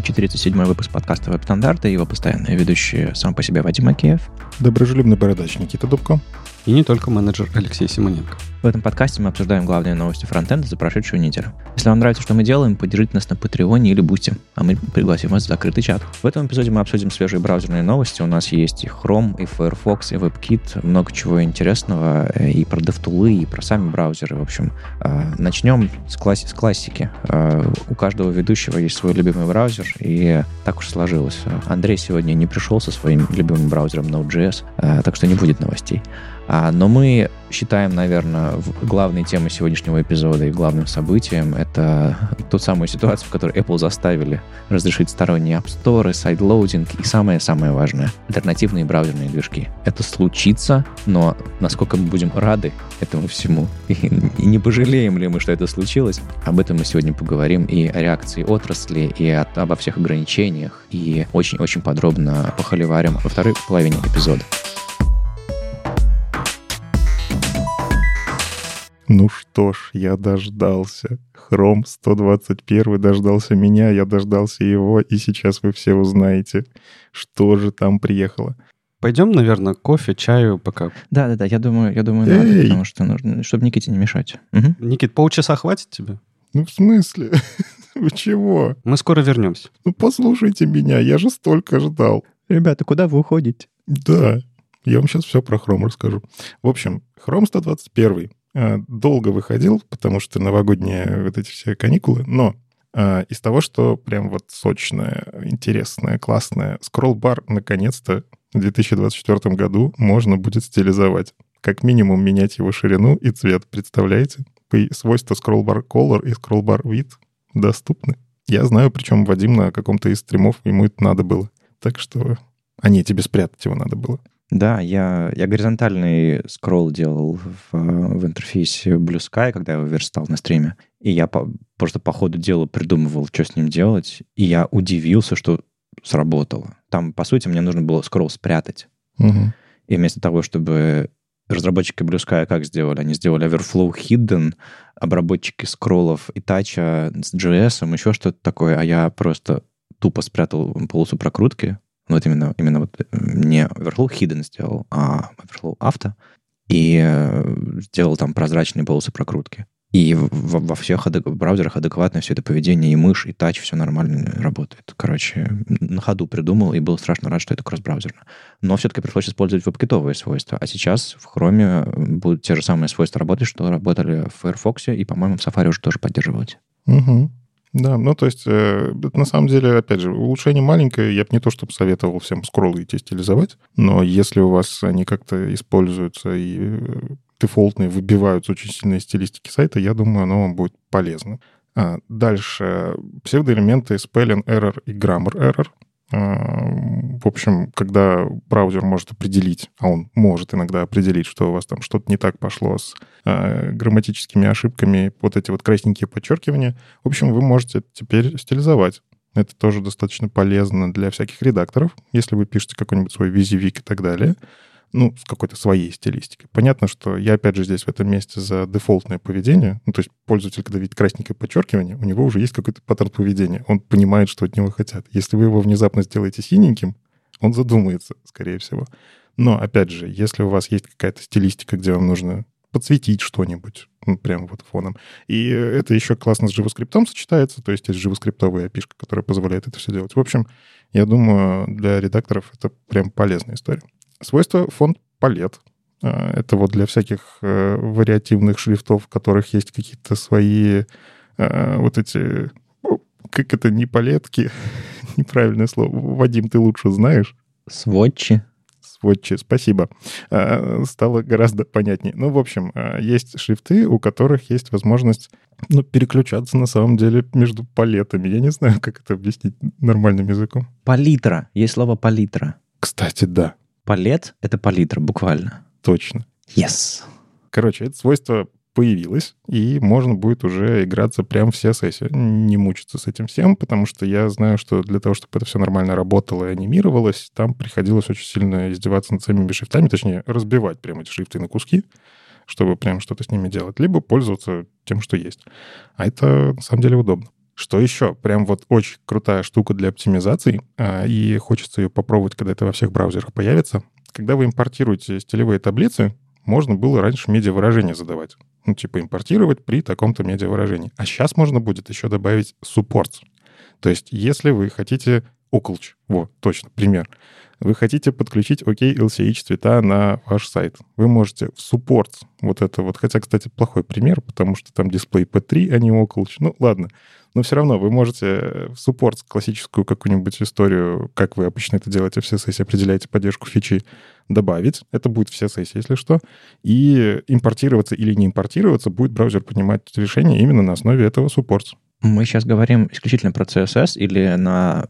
Вами 47-й выпуск подкаста «Веб-стандарты» и его постоянные ведущие сам по себе Вадим Макеев. Доброжелюбный бородач Никита Дубко. И не только менеджер Алексей Симоненко. В этом подкасте мы обсуждаем главные новости фронтенда за прошедшую неделю. Если вам нравится, что мы делаем, поддержите нас на Патреоне или Бусти, а мы пригласим вас в закрытый чат. В этом эпизоде мы обсудим свежие браузерные новости. У нас есть и Chrome, и Firefox, и WebKit, много чего интересного, э, и про DevTools, и про сами браузеры. В общем, э, начнем с, класси- с классики. Э, у каждого ведущего есть свой любимый браузер, и так уж сложилось. Андрей сегодня не пришел со своим любимым браузером Node.js, так что не будет новостей. А, но мы считаем, наверное, главной темой сегодняшнего эпизода и главным событием это ту самую ситуацию, в которой Apple заставили разрешить сторонние App Store, sideloading и самое-самое важное — альтернативные браузерные движки. Это случится, но насколько мы будем рады этому всему и, и не пожалеем ли мы, что это случилось, об этом мы сегодня поговорим и о реакции отрасли, и от, обо всех ограничениях, и очень-очень подробно похоливарим во второй половине эпизода. Ну что ж, я дождался. Хром 121 дождался меня, я дождался его, и сейчас вы все узнаете, что же там приехало. Пойдем, наверное, кофе, чаю пока. Да, да, да, я думаю, я думаю, надо, потому что нужно, чтобы Никите не мешать. Угу. Никит, полчаса хватит тебе? Ну, в смысле? Вы чего? Мы скоро вернемся. Ну, послушайте меня, я же столько ждал. Ребята, куда вы уходите? Да, я вам сейчас все про Chrome расскажу. В общем, Chrome 121 Э, долго выходил, потому что новогодние вот эти все каникулы, но э, из того, что прям вот сочное, интересное, классное, скролл-бар наконец-то в 2024 году можно будет стилизовать. Как минимум менять его ширину и цвет, представляете? Свойства scrollbar color и scrollbar width доступны. Я знаю, причем Вадим на каком-то из стримов ему это надо было. Так что... А не, тебе спрятать его надо было. Да, я, я горизонтальный скролл делал в, в интерфейсе Blue Sky, когда я его верстал на стриме. И я по, просто по ходу дела придумывал, что с ним делать. И я удивился, что сработало. Там, по сути, мне нужно было скролл спрятать. Угу. И вместо того, чтобы разработчики Blue Sky как сделали? Они сделали Overflow Hidden, обработчики скроллов и тача с JS, еще что-то такое, а я просто тупо спрятал полосу прокрутки, ну, вот именно, именно вот э, не Overflow Hidden сделал, а Overflow Auto, и э, сделал там прозрачные полосы прокрутки. И во, во всех адек- браузерах адекватное все это поведение, и мышь, и тач, все нормально работает. Короче, на ходу придумал, и был страшно рад, что это кросс-браузерно. Но все-таки пришлось использовать веб-китовые свойства. А сейчас в Chrome будут те же самые свойства работать, что работали в Firefox, и, по-моему, в Safari уже тоже поддерживать. Угу. Да, ну то есть, э, на самом деле, опять же, улучшение маленькое, я бы не то чтобы советовал всем скроллы идти стилизовать, но если у вас они как-то используются и э, дефолтные выбиваются очень сильные стилистики сайта, я думаю, оно вам будет полезно. А, дальше. Псевдоэлементы spelling error и grammar error. В общем, когда браузер может определить, а он может иногда определить, что у вас там что-то не так пошло с э, грамматическими ошибками, вот эти вот красненькие подчеркивания, в общем, вы можете теперь стилизовать. Это тоже достаточно полезно для всяких редакторов, если вы пишете какой-нибудь свой визивик и так далее ну, с какой-то своей стилистикой. Понятно, что я, опять же, здесь в этом месте за дефолтное поведение. Ну, то есть пользователь, когда видит красненькое подчеркивание, у него уже есть какой-то паттерн поведения. Он понимает, что от него хотят. Если вы его внезапно сделаете синеньким, он задумается, скорее всего. Но, опять же, если у вас есть какая-то стилистика, где вам нужно подсветить что-нибудь, ну, прямо вот фоном. И это еще классно с JavaScript сочетается, то есть есть JavaScript API, которая позволяет это все делать. В общем, я думаю, для редакторов это прям полезная история. Свойство фонд палет. А, это вот для всяких э, вариативных шрифтов, в которых есть какие-то свои э, вот эти... Как это, не палетки? Неправильное слово. Вадим, ты лучше знаешь. Сводчи. Сводчи, спасибо. Стало гораздо понятнее. Ну, в общем, есть шрифты, у которых есть возможность ну, переключаться на самом деле между палетами. Я не знаю, как это объяснить нормальным языком. Палитра. Есть слово палитра. Кстати, да. Палет — это палитра, буквально. Точно. Yes. Короче, это свойство появилось, и можно будет уже играться прям все сессии. Не мучиться с этим всем, потому что я знаю, что для того, чтобы это все нормально работало и анимировалось, там приходилось очень сильно издеваться над самими шрифтами, точнее, разбивать прямо эти шрифты на куски, чтобы прям что-то с ними делать, либо пользоваться тем, что есть. А это на самом деле удобно. Что еще? Прям вот очень крутая штука для оптимизации, а, и хочется ее попробовать, когда это во всех браузерах появится. Когда вы импортируете стилевые таблицы, можно было раньше медиавыражение задавать. Ну, типа импортировать при таком-то медиавыражении. А сейчас можно будет еще добавить supports. То есть, если вы хотите околч, вот, точно, пример, вы хотите подключить OK LCH цвета на ваш сайт. Вы можете в supports вот это вот, хотя, кстати, плохой пример, потому что там дисплей P3, а не околч. Ну, ладно. Но все равно вы можете в supports классическую какую-нибудь историю, как вы обычно это делаете в CSS, определяете поддержку фичи, добавить. Это будет в CSS, если что. И импортироваться или не импортироваться будет браузер принимать решение именно на основе этого supports. Мы сейчас говорим исключительно про CSS или на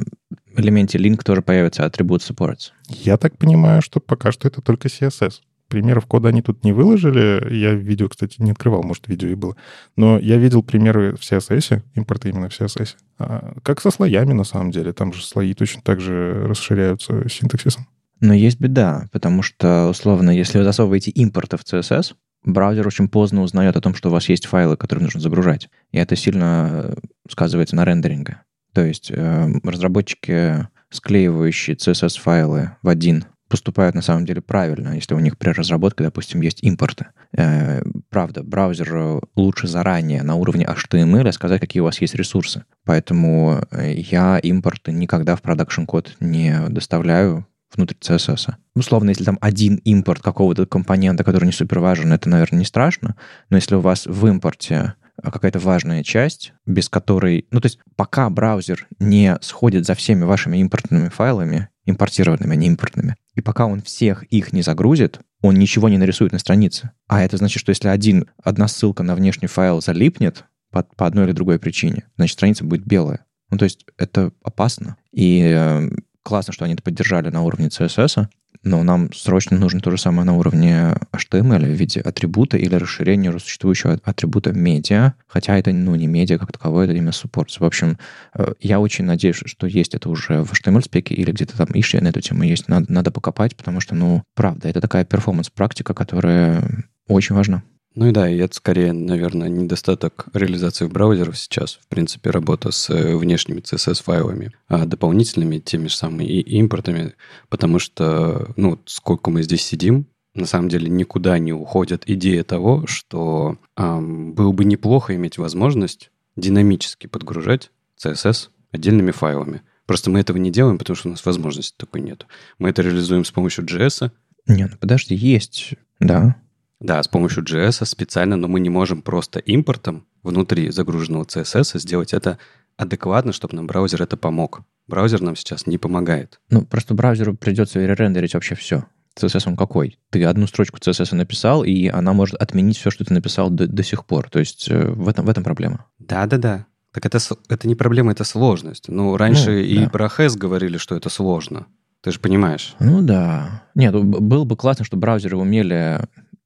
элементе link тоже появится атрибут supports? Я так понимаю, что пока что это только CSS. Примеров кода они тут не выложили. Я видео, кстати, не открывал, может, видео и было. Но я видел примеры в CSS, импорты именно в CSS. А, как со слоями, на самом деле. Там же слои точно так же расширяются синтаксисом. Но есть беда, потому что, условно, если вы засовываете импорты в CSS, браузер очень поздно узнает о том, что у вас есть файлы, которые нужно загружать. И это сильно э, сказывается на рендеринге. То есть э, разработчики, склеивающие CSS-файлы в один, поступают на самом деле правильно, если у них при разработке, допустим, есть импорты. Э, правда, браузеру лучше заранее на уровне HTML сказать, какие у вас есть ресурсы. Поэтому э, я импорты никогда в продакшн код не доставляю, внутрь CSS. Условно, если там один импорт какого-то компонента, который не супер важен, это, наверное, не страшно. Но если у вас в импорте какая-то важная часть, без которой... Ну, то есть пока браузер не сходит за всеми вашими импортными файлами, импортированными, а не импортными, и пока он всех их не загрузит, он ничего не нарисует на странице. А это значит, что если один, одна ссылка на внешний файл залипнет по, по одной или другой причине, значит, страница будет белая. Ну, то есть это опасно. И э, классно, что они это поддержали на уровне CSS, но нам срочно нужно то же самое на уровне HTML в виде атрибута или расширения существующего атрибута медиа, хотя это ну, не медиа как таковое, это именно support. В общем, э, я очень надеюсь, что есть это уже в HTML-спеке или где-то там ищи на эту тему есть. Надо, надо покопать, потому что, ну, правда, это такая перформанс-практика, которая очень важна. Ну и да, и это скорее, наверное, недостаток реализации в браузерах сейчас. В принципе, работа с э, внешними CSS-файлами, а дополнительными теми же самыми и импортами, потому что, ну, сколько мы здесь сидим, на самом деле никуда не уходит идея того, что эм, было бы неплохо иметь возможность динамически подгружать CSS отдельными файлами. Просто мы этого не делаем, потому что у нас возможности такой нет. Мы это реализуем с помощью JS. Не, ну подожди, есть, да. Да, с помощью JS специально, но мы не можем просто импортом внутри загруженного CSS сделать это адекватно, чтобы нам браузер это помог. Браузер нам сейчас не помогает. Ну, просто браузеру придется ререндерить вообще все. CSS он какой? Ты одну строчку CSS написал, и она может отменить все, что ты написал до, до сих пор. То есть э, в этом, в этом проблема. Да-да-да. Так это, это не проблема, это сложность. Ну, раньше ну, и да. про HES говорили, что это сложно. Ты же понимаешь. Ну да. Нет, было бы классно, чтобы браузеры умели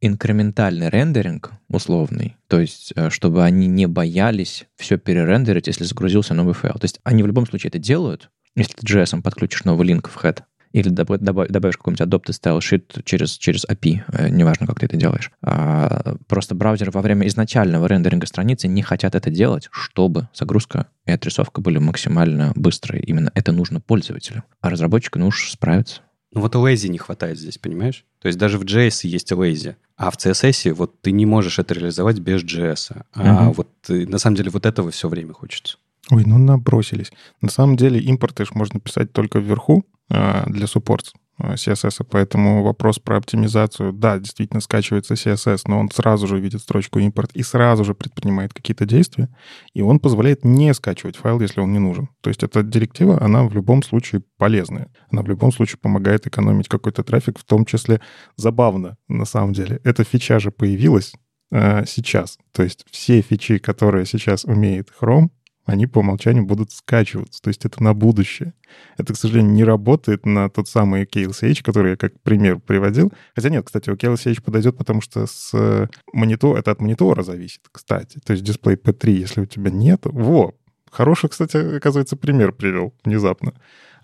инкрементальный рендеринг условный, то есть э, чтобы они не боялись все перерендерить, если загрузился новый файл. То есть они в любом случае это делают, если ты JS подключишь новый линк в head, или добавишь, какой-нибудь adopted style sheet через, через API, э, неважно, как ты это делаешь. А, просто браузеры во время изначального рендеринга страницы не хотят это делать, чтобы загрузка и отрисовка были максимально быстрые. Именно это нужно пользователю. А разработчику нужно справиться. Ну вот lazy не хватает здесь, понимаешь? То есть даже в JS есть lazy, а в CSS вот ты не можешь это реализовать без JS. А угу. вот э, на самом деле вот этого все время хочется. Ой, ну набросились. На самом деле импорты можно писать только вверху э, для supports. CSS, поэтому вопрос про оптимизацию, да, действительно скачивается CSS, но он сразу же видит строчку импорт и сразу же предпринимает какие-то действия, и он позволяет не скачивать файл, если он не нужен. То есть эта директива, она в любом случае полезная. Она в любом случае помогает экономить какой-то трафик, в том числе забавно, на самом деле. Эта фича же появилась э, сейчас. То есть все фичи, которые сейчас умеет Chrome, они по умолчанию будут скачиваться. То есть это на будущее. Это, к сожалению, не работает на тот самый KLCH, который я как пример приводил. Хотя нет, кстати, у KLCH подойдет, потому что с э, монитора, это от монитора зависит, кстати. То есть дисплей P3, если у тебя нет, во, хороший, кстати, оказывается, пример привел внезапно.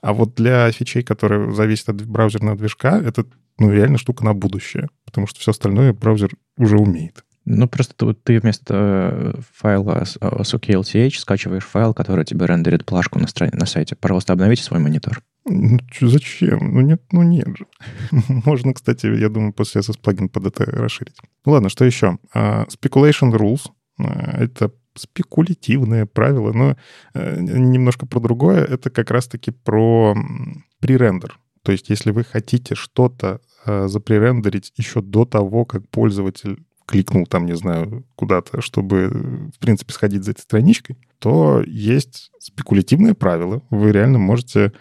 А вот для фичей, которые зависят от браузерного движка, это ну, реально штука на будущее, потому что все остальное браузер уже умеет. Ну, просто ты, вместо э, файла с, э, OKLTH скачиваешь файл, который тебе рендерит плашку на, стране, на сайте. Пожалуйста, обновите свой монитор. Ну, чё, зачем? Ну, нет, ну нет же. Можно, кстати, я думаю, после SS плагин под это расширить. Ну, ладно, что еще? Uh, speculation rules. Uh, это спекулятивные правила, но uh, немножко про другое. Это как раз-таки про пререндер. То есть, если вы хотите что-то uh, запререндерить еще до того, как пользователь кликнул там, не знаю, куда-то, чтобы, в принципе, сходить за этой страничкой, то есть спекулятивные правила. Вы реально можете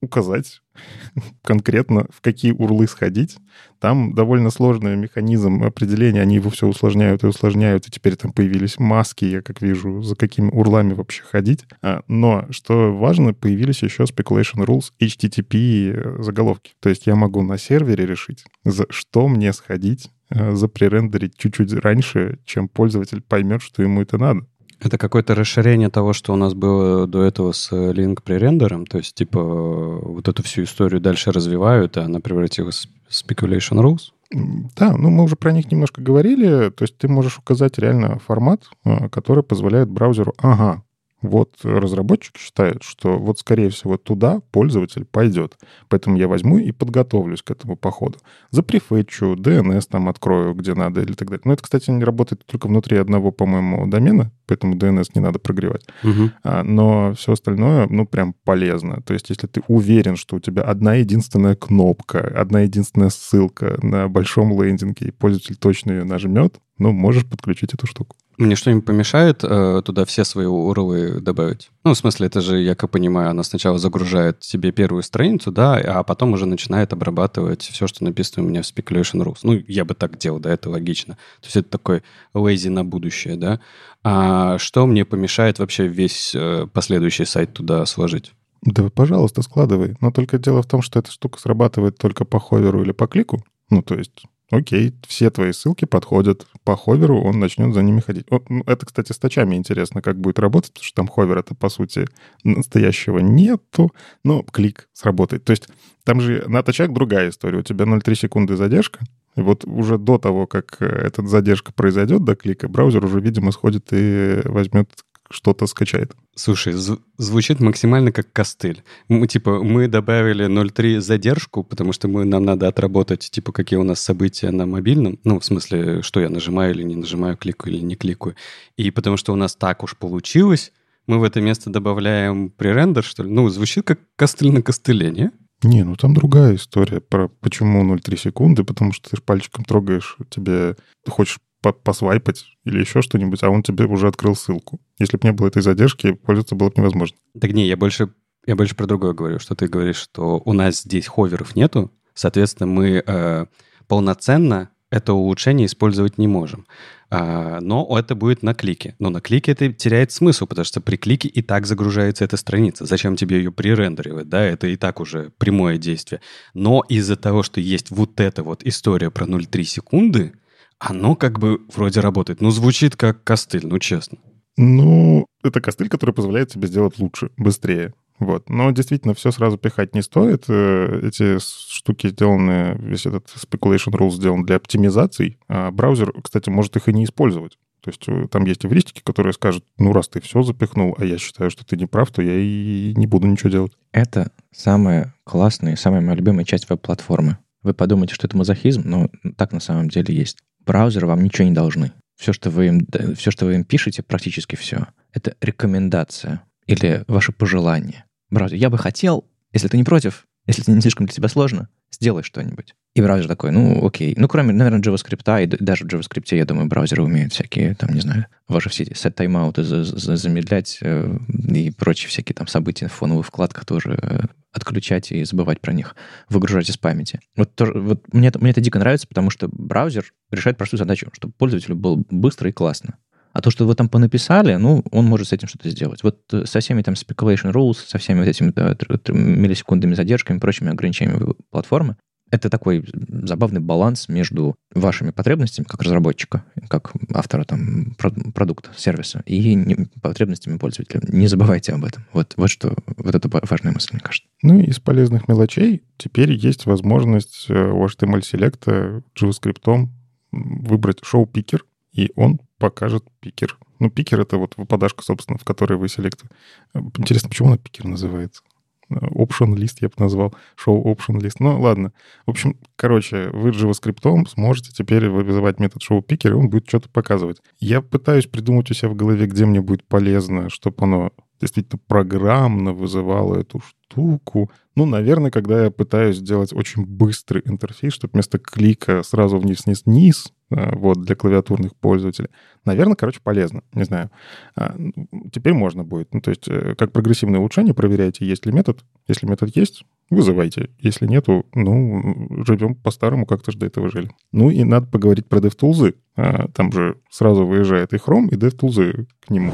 указать конкретно, в какие урлы сходить. Там довольно сложный механизм определения, они его все усложняют и усложняют, и теперь там появились маски, я как вижу, за какими урлами вообще ходить. А, но, что важно, появились еще speculation rules HTTP заголовки. То есть я могу на сервере решить, за что мне сходить, э, запререндерить чуть-чуть раньше, чем пользователь поймет, что ему это надо. Это какое-то расширение того, что у нас было до этого с link пререндером, то есть, типа, вот эту всю историю дальше развивают, а она превратилась в speculation rules? Да, ну мы уже про них немножко говорили. То есть ты можешь указать реально формат, э, который позволяет браузеру, ага, вот разработчик считает, что вот, скорее всего, туда пользователь пойдет. Поэтому я возьму и подготовлюсь к этому походу. Запрефетчу, DNS там открою, где надо или так далее. Но это, кстати, не работает только внутри одного, по-моему, домена, поэтому DNS не надо прогревать. Угу. А, но все остальное, ну, прям полезно. То есть если ты уверен, что у тебя одна единственная кнопка, одна единственная ссылка на большом лендинге, и пользователь точно ее нажмет, ну, можешь подключить эту штуку. Мне что-нибудь помешает э, туда все свои URL добавить? Ну, в смысле, это же, я как понимаю, она сначала загружает себе первую страницу, да, а потом уже начинает обрабатывать все, что написано у меня в Speculation Rules. Ну, я бы так делал, да, это логично. То есть это такой lazy на будущее, да. А что мне помешает вообще весь э, последующий сайт туда сложить? Да, пожалуйста, складывай. Но только дело в том, что эта штука срабатывает только по ховеру или по клику. Ну, то есть Окей, все твои ссылки подходят. По ховеру он начнет за ними ходить. Ну, это, кстати, с тачами интересно, как будет работать, потому что там ховер это, по сути, настоящего нету, но клик сработает. То есть там же на тачах другая история. У тебя 0,3 секунды задержка, и вот уже до того, как э, эта задержка произойдет до клика, браузер уже, видимо, сходит и возьмет что-то скачает. Слушай, звучит максимально как костыль. Мы, типа, мы добавили 0.3 задержку, потому что мы, нам надо отработать, типа, какие у нас события на мобильном. Ну, в смысле, что я нажимаю или не нажимаю, кликаю или не кликаю. И потому что у нас так уж получилось, мы в это место добавляем пререндер, что ли? Ну, звучит как костыль на костыле, не? Не, ну там другая история про почему 0,3 секунды, потому что ты ж пальчиком трогаешь, тебе ты хочешь посвайпать или еще что-нибудь, а он тебе уже открыл ссылку. Если бы не было этой задержки, пользоваться было бы невозможно. Так не, я больше, я больше про другое говорю, что ты говоришь, что у нас здесь ховеров нету, соответственно, мы э, полноценно это улучшение использовать не можем. А, но это будет на клике. Но на клике это теряет смысл, потому что при клике и так загружается эта страница. Зачем тебе ее пререндеривать? Да, это и так уже прямое действие. Но из-за того, что есть вот эта вот история про 0,3 секунды, оно как бы вроде работает. Ну, звучит как костыль, ну, честно. Ну, это костыль, который позволяет тебе сделать лучше, быстрее. Вот. Но действительно, все сразу пихать не стоит. Э, эти штуки сделаны, весь этот speculation rule сделан для оптимизаций, а браузер, кстати, может их и не использовать. То есть э, там есть эвристики, которые скажут, ну, раз ты все запихнул, а я считаю, что ты не прав, то я и не буду ничего делать. Это самая классная, самая моя любимая часть веб-платформы. Вы подумаете, что это мазохизм, но так на самом деле есть браузеры вам ничего не должны. Все, что вы им, все, что вы им пишете, практически все, это рекомендация или ваше пожелание. Браузер, я бы хотел, если ты не против, если это не слишком для тебя сложно, сделай что-нибудь. И браузер такой, ну, окей. Ну, кроме, наверное, JavaScript, и даже в JavaScript, я думаю, браузеры умеют всякие, там, не знаю, ваши все эти set тайм-ауты замедлять э, и прочие всякие там события в фоновых вкладках тоже э, отключать и забывать про них, выгружать из памяти. Вот, тоже, вот мне, это, мне это дико нравится, потому что браузер решает простую задачу, чтобы пользователю было быстро и классно. А то, что вы там понаписали, ну, он может с этим что-то сделать. Вот э, со всеми там speculation rules, со всеми вот этими да, миллисекундными задержками, прочими ограничениями платформы, это такой забавный баланс между вашими потребностями как разработчика, как автора там, продукта, сервиса, и потребностями пользователя. Не забывайте об этом. Вот, вот что, вот это важная мысль, мне кажется. Ну и из полезных мелочей теперь есть возможность э, у HTML-селекта JavaScript выбрать шоу-пикер, и он покажет пикер. Ну, пикер — это вот выпадашка, собственно, в которой вы селект. Интересно, почему она пикер называется? option лист я бы назвал, show option лист. Ну, ладно. В общем, короче, вы JavaScript сможете теперь вызывать метод show picker, и он будет что-то показывать. Я пытаюсь придумать у себя в голове, где мне будет полезно, чтобы оно действительно программно вызывало эту штуку. Ну, наверное, когда я пытаюсь сделать очень быстрый интерфейс, чтобы вместо клика сразу вниз-вниз-вниз, вот, для клавиатурных пользователей. Наверное, короче, полезно, не знаю. А, теперь можно будет. Ну, то есть, э, как прогрессивное улучшение проверяйте, есть ли метод. Если метод есть, вызывайте. Если нету, ну, живем по-старому, как-то же до этого жили. Ну, и надо поговорить про DevTools. А, там же сразу выезжает и Chrome, и DevTools к нему.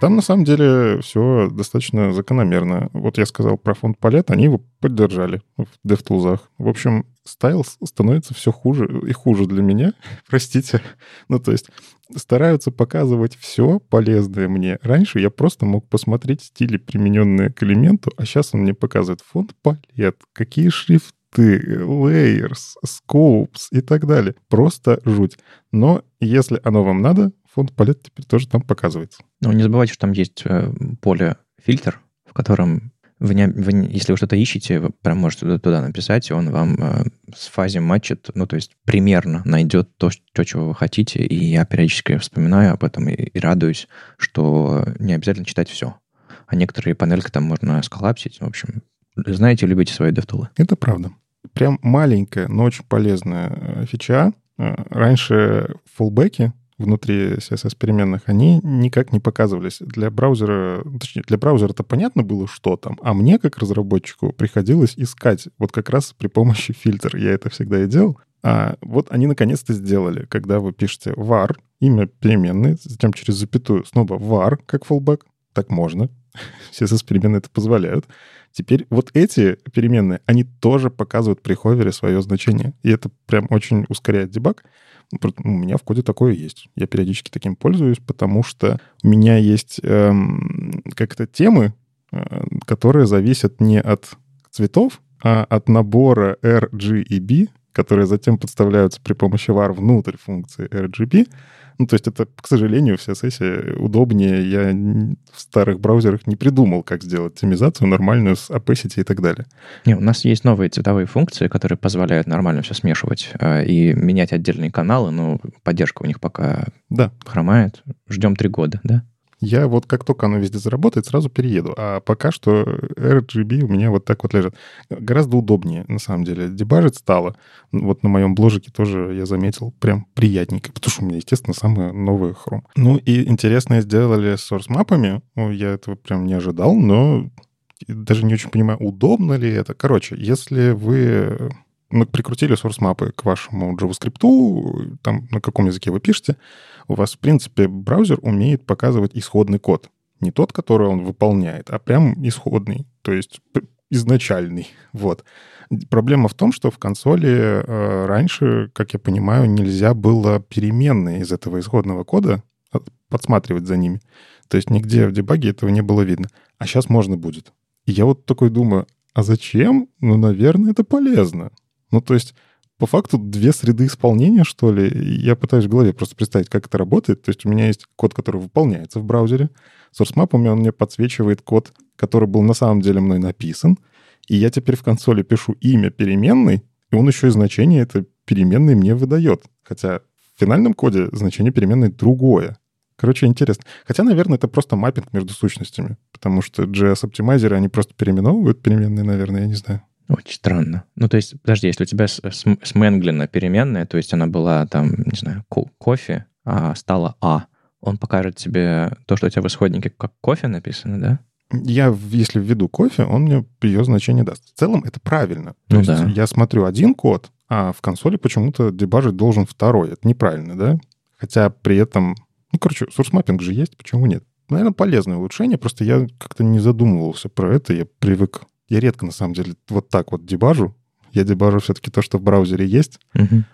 Там, на самом деле, все достаточно закономерно. Вот я сказал про фонд палет, они его поддержали в DevTools. В общем, стайл становится все хуже и хуже для меня. Простите. Ну, то есть стараются показывать все полезное мне. Раньше я просто мог посмотреть стили, примененные к элементу, а сейчас он мне показывает фонд палет, какие шрифты, layers, scopes и так далее. Просто жуть. Но если оно вам надо, фонд палет теперь тоже там показывается. Ну, не забывайте, что там есть э, поле фильтр, в котором вы не, вы если вы что-то ищете, вы прям можете туда, туда написать, и он вам э, с фазе матчит, ну, то есть примерно найдет то, то, чего вы хотите, и я периодически вспоминаю об этом и, и радуюсь, что не обязательно читать все. А некоторые панельки там можно сколлапсить. В общем, знаете, любите свои DevTools. Это правда. Прям маленькая, но очень полезная э, фича. Э, раньше фуллбеки внутри CSS-переменных, они никак не показывались. Для браузера, точнее, для браузера это понятно было, что там, а мне, как разработчику, приходилось искать вот как раз при помощи фильтра. Я это всегда и делал. А вот они наконец-то сделали, когда вы пишете var, имя переменной, затем через запятую снова var, как fallback, так можно. CSS-переменные это позволяют. Теперь вот эти переменные, они тоже показывают при ховере свое значение. И это прям очень ускоряет дебаг. У меня в коде такое есть. Я периодически таким пользуюсь, потому что у меня есть эм, как-то темы, э, которые зависят не от цветов, а от набора R, G и B, которые затем подставляются при помощи var внутрь функции RGB. Ну, то есть это, к сожалению, вся сессия удобнее. Я в старых браузерах не придумал, как сделать оптимизацию нормальную с Opacity и так далее. Не, у нас есть новые цветовые функции, которые позволяют нормально все смешивать э, и менять отдельные каналы, но поддержка у них пока да. хромает. Ждем три года, да? Я вот как только оно везде заработает, сразу перееду. А пока что RGB у меня вот так вот лежит. Гораздо удобнее, на самом деле. Дебажить стало. Вот на моем бложике тоже я заметил прям приятненько, потому что у меня, естественно, самые новые Chrome. Ну и интересное сделали с source-мапами. Ну, я этого прям не ожидал, но даже не очень понимаю, удобно ли это. Короче, если вы мы прикрутили source-мапы к вашему JavaScript, там на каком языке вы пишете, у вас, в принципе, браузер умеет показывать исходный код. Не тот, который он выполняет, а прям исходный, то есть изначальный. Вот. Проблема в том, что в консоли э, раньше, как я понимаю, нельзя было переменные из этого исходного кода подсматривать за ними. То есть нигде в дебаге этого не было видно. А сейчас можно будет. И я вот такой думаю, а зачем? Ну, наверное, это полезно. Ну, то есть, по факту, две среды исполнения, что ли. Я пытаюсь в голове просто представить, как это работает. То есть у меня есть код, который выполняется в браузере. SourceMap он мне подсвечивает код, который был на самом деле мной написан. И я теперь в консоли пишу имя переменной, и он еще и значение этой переменной мне выдает. Хотя в финальном коде значение переменной другое. Короче, интересно. Хотя, наверное, это просто маппинг между сущностями, потому что JS-оптимайзеры, они просто переименовывают переменные, наверное, я не знаю. Очень странно. Ну, то есть, подожди, если у тебя сменглина переменная, то есть она была там, не знаю, ко- кофе, а стала А, он покажет тебе то, что у тебя в исходнике как кофе написано, да? Я, если введу кофе, он мне ее значение даст. В целом это правильно. То ну, есть да. я смотрю один код, а в консоли почему-то дебажить должен второй. Это неправильно, да? Хотя при этом... Ну, короче, source же есть, почему нет? Наверное, полезное улучшение, просто я как-то не задумывался про это, я привык я редко, на самом деле, вот так вот дебажу. Я дебажу все-таки то, что в браузере есть, угу.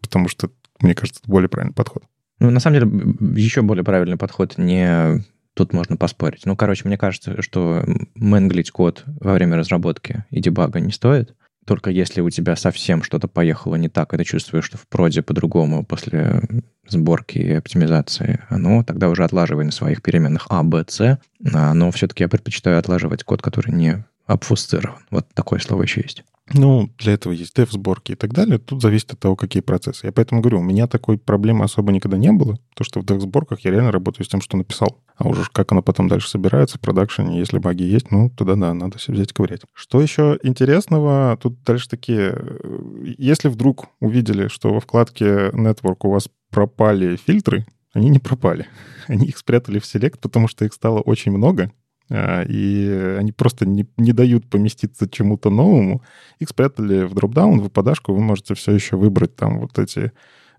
потому что, мне кажется, это более правильный подход. Ну, на самом деле, еще более правильный подход не тут можно поспорить. Ну, короче, мне кажется, что менглить код во время разработки и дебага не стоит. Только если у тебя совсем что-то поехало не так, и ты чувствуешь, что в проде по-другому после сборки и оптимизации, ну, тогда уже отлаживай на своих переменных А, Б, С. А, но все-таки я предпочитаю отлаживать код, который не обфусцирован. Вот такое слово еще есть. Ну, для этого есть dev-сборки и так далее. Тут зависит от того, какие процессы. Я поэтому говорю, у меня такой проблемы особо никогда не было. То, что в dev-сборках я реально работаю с тем, что написал. А уже как оно потом дальше собирается в продакшене, если баги есть, ну, туда да, надо все взять ковырять. Что еще интересного? Тут дальше такие... Э, если вдруг увидели, что во вкладке Network у вас пропали фильтры, они не пропали. Они их спрятали в Select, потому что их стало очень много, и они просто не, не дают поместиться чему-то новому. Их спрятали в дропдаун, в выпадашку, вы можете все еще выбрать там вот эти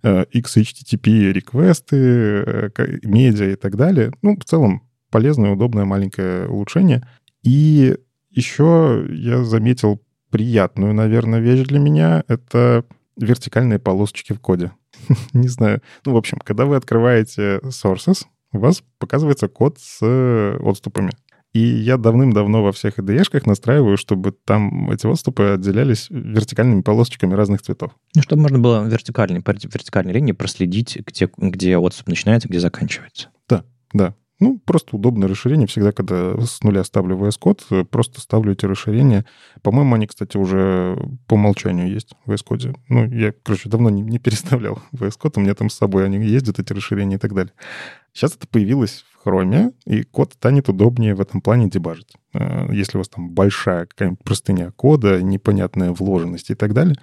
э, XHTTP реквесты, э, медиа и так далее. Ну, в целом, полезное, удобное маленькое улучшение. И еще я заметил приятную, наверное, вещь для меня. Это вертикальные полосочки в коде. Не знаю. Ну, в общем, когда вы открываете sources, у вас показывается код с отступами. И я давным-давно во всех IDE-шках настраиваю, чтобы там эти отступы отделялись вертикальными полосочками разных цветов. Ну, чтобы можно было вертикальной, по вертикальной линии проследить, где, где отступ начинается, где заканчивается. Да, да. Ну, просто удобное расширение. Всегда, когда с нуля ставлю VS Code, просто ставлю эти расширения. По-моему, они, кстати, уже по умолчанию есть в VS Code. Ну, я, короче, давно не, не переставлял VS Code. У меня там с собой они ездят, эти расширения и так далее. Сейчас это появилось Chrome, и код станет удобнее в этом плане дебажить. Э, если у вас там большая какая-нибудь простыня кода, непонятная вложенность и так далее,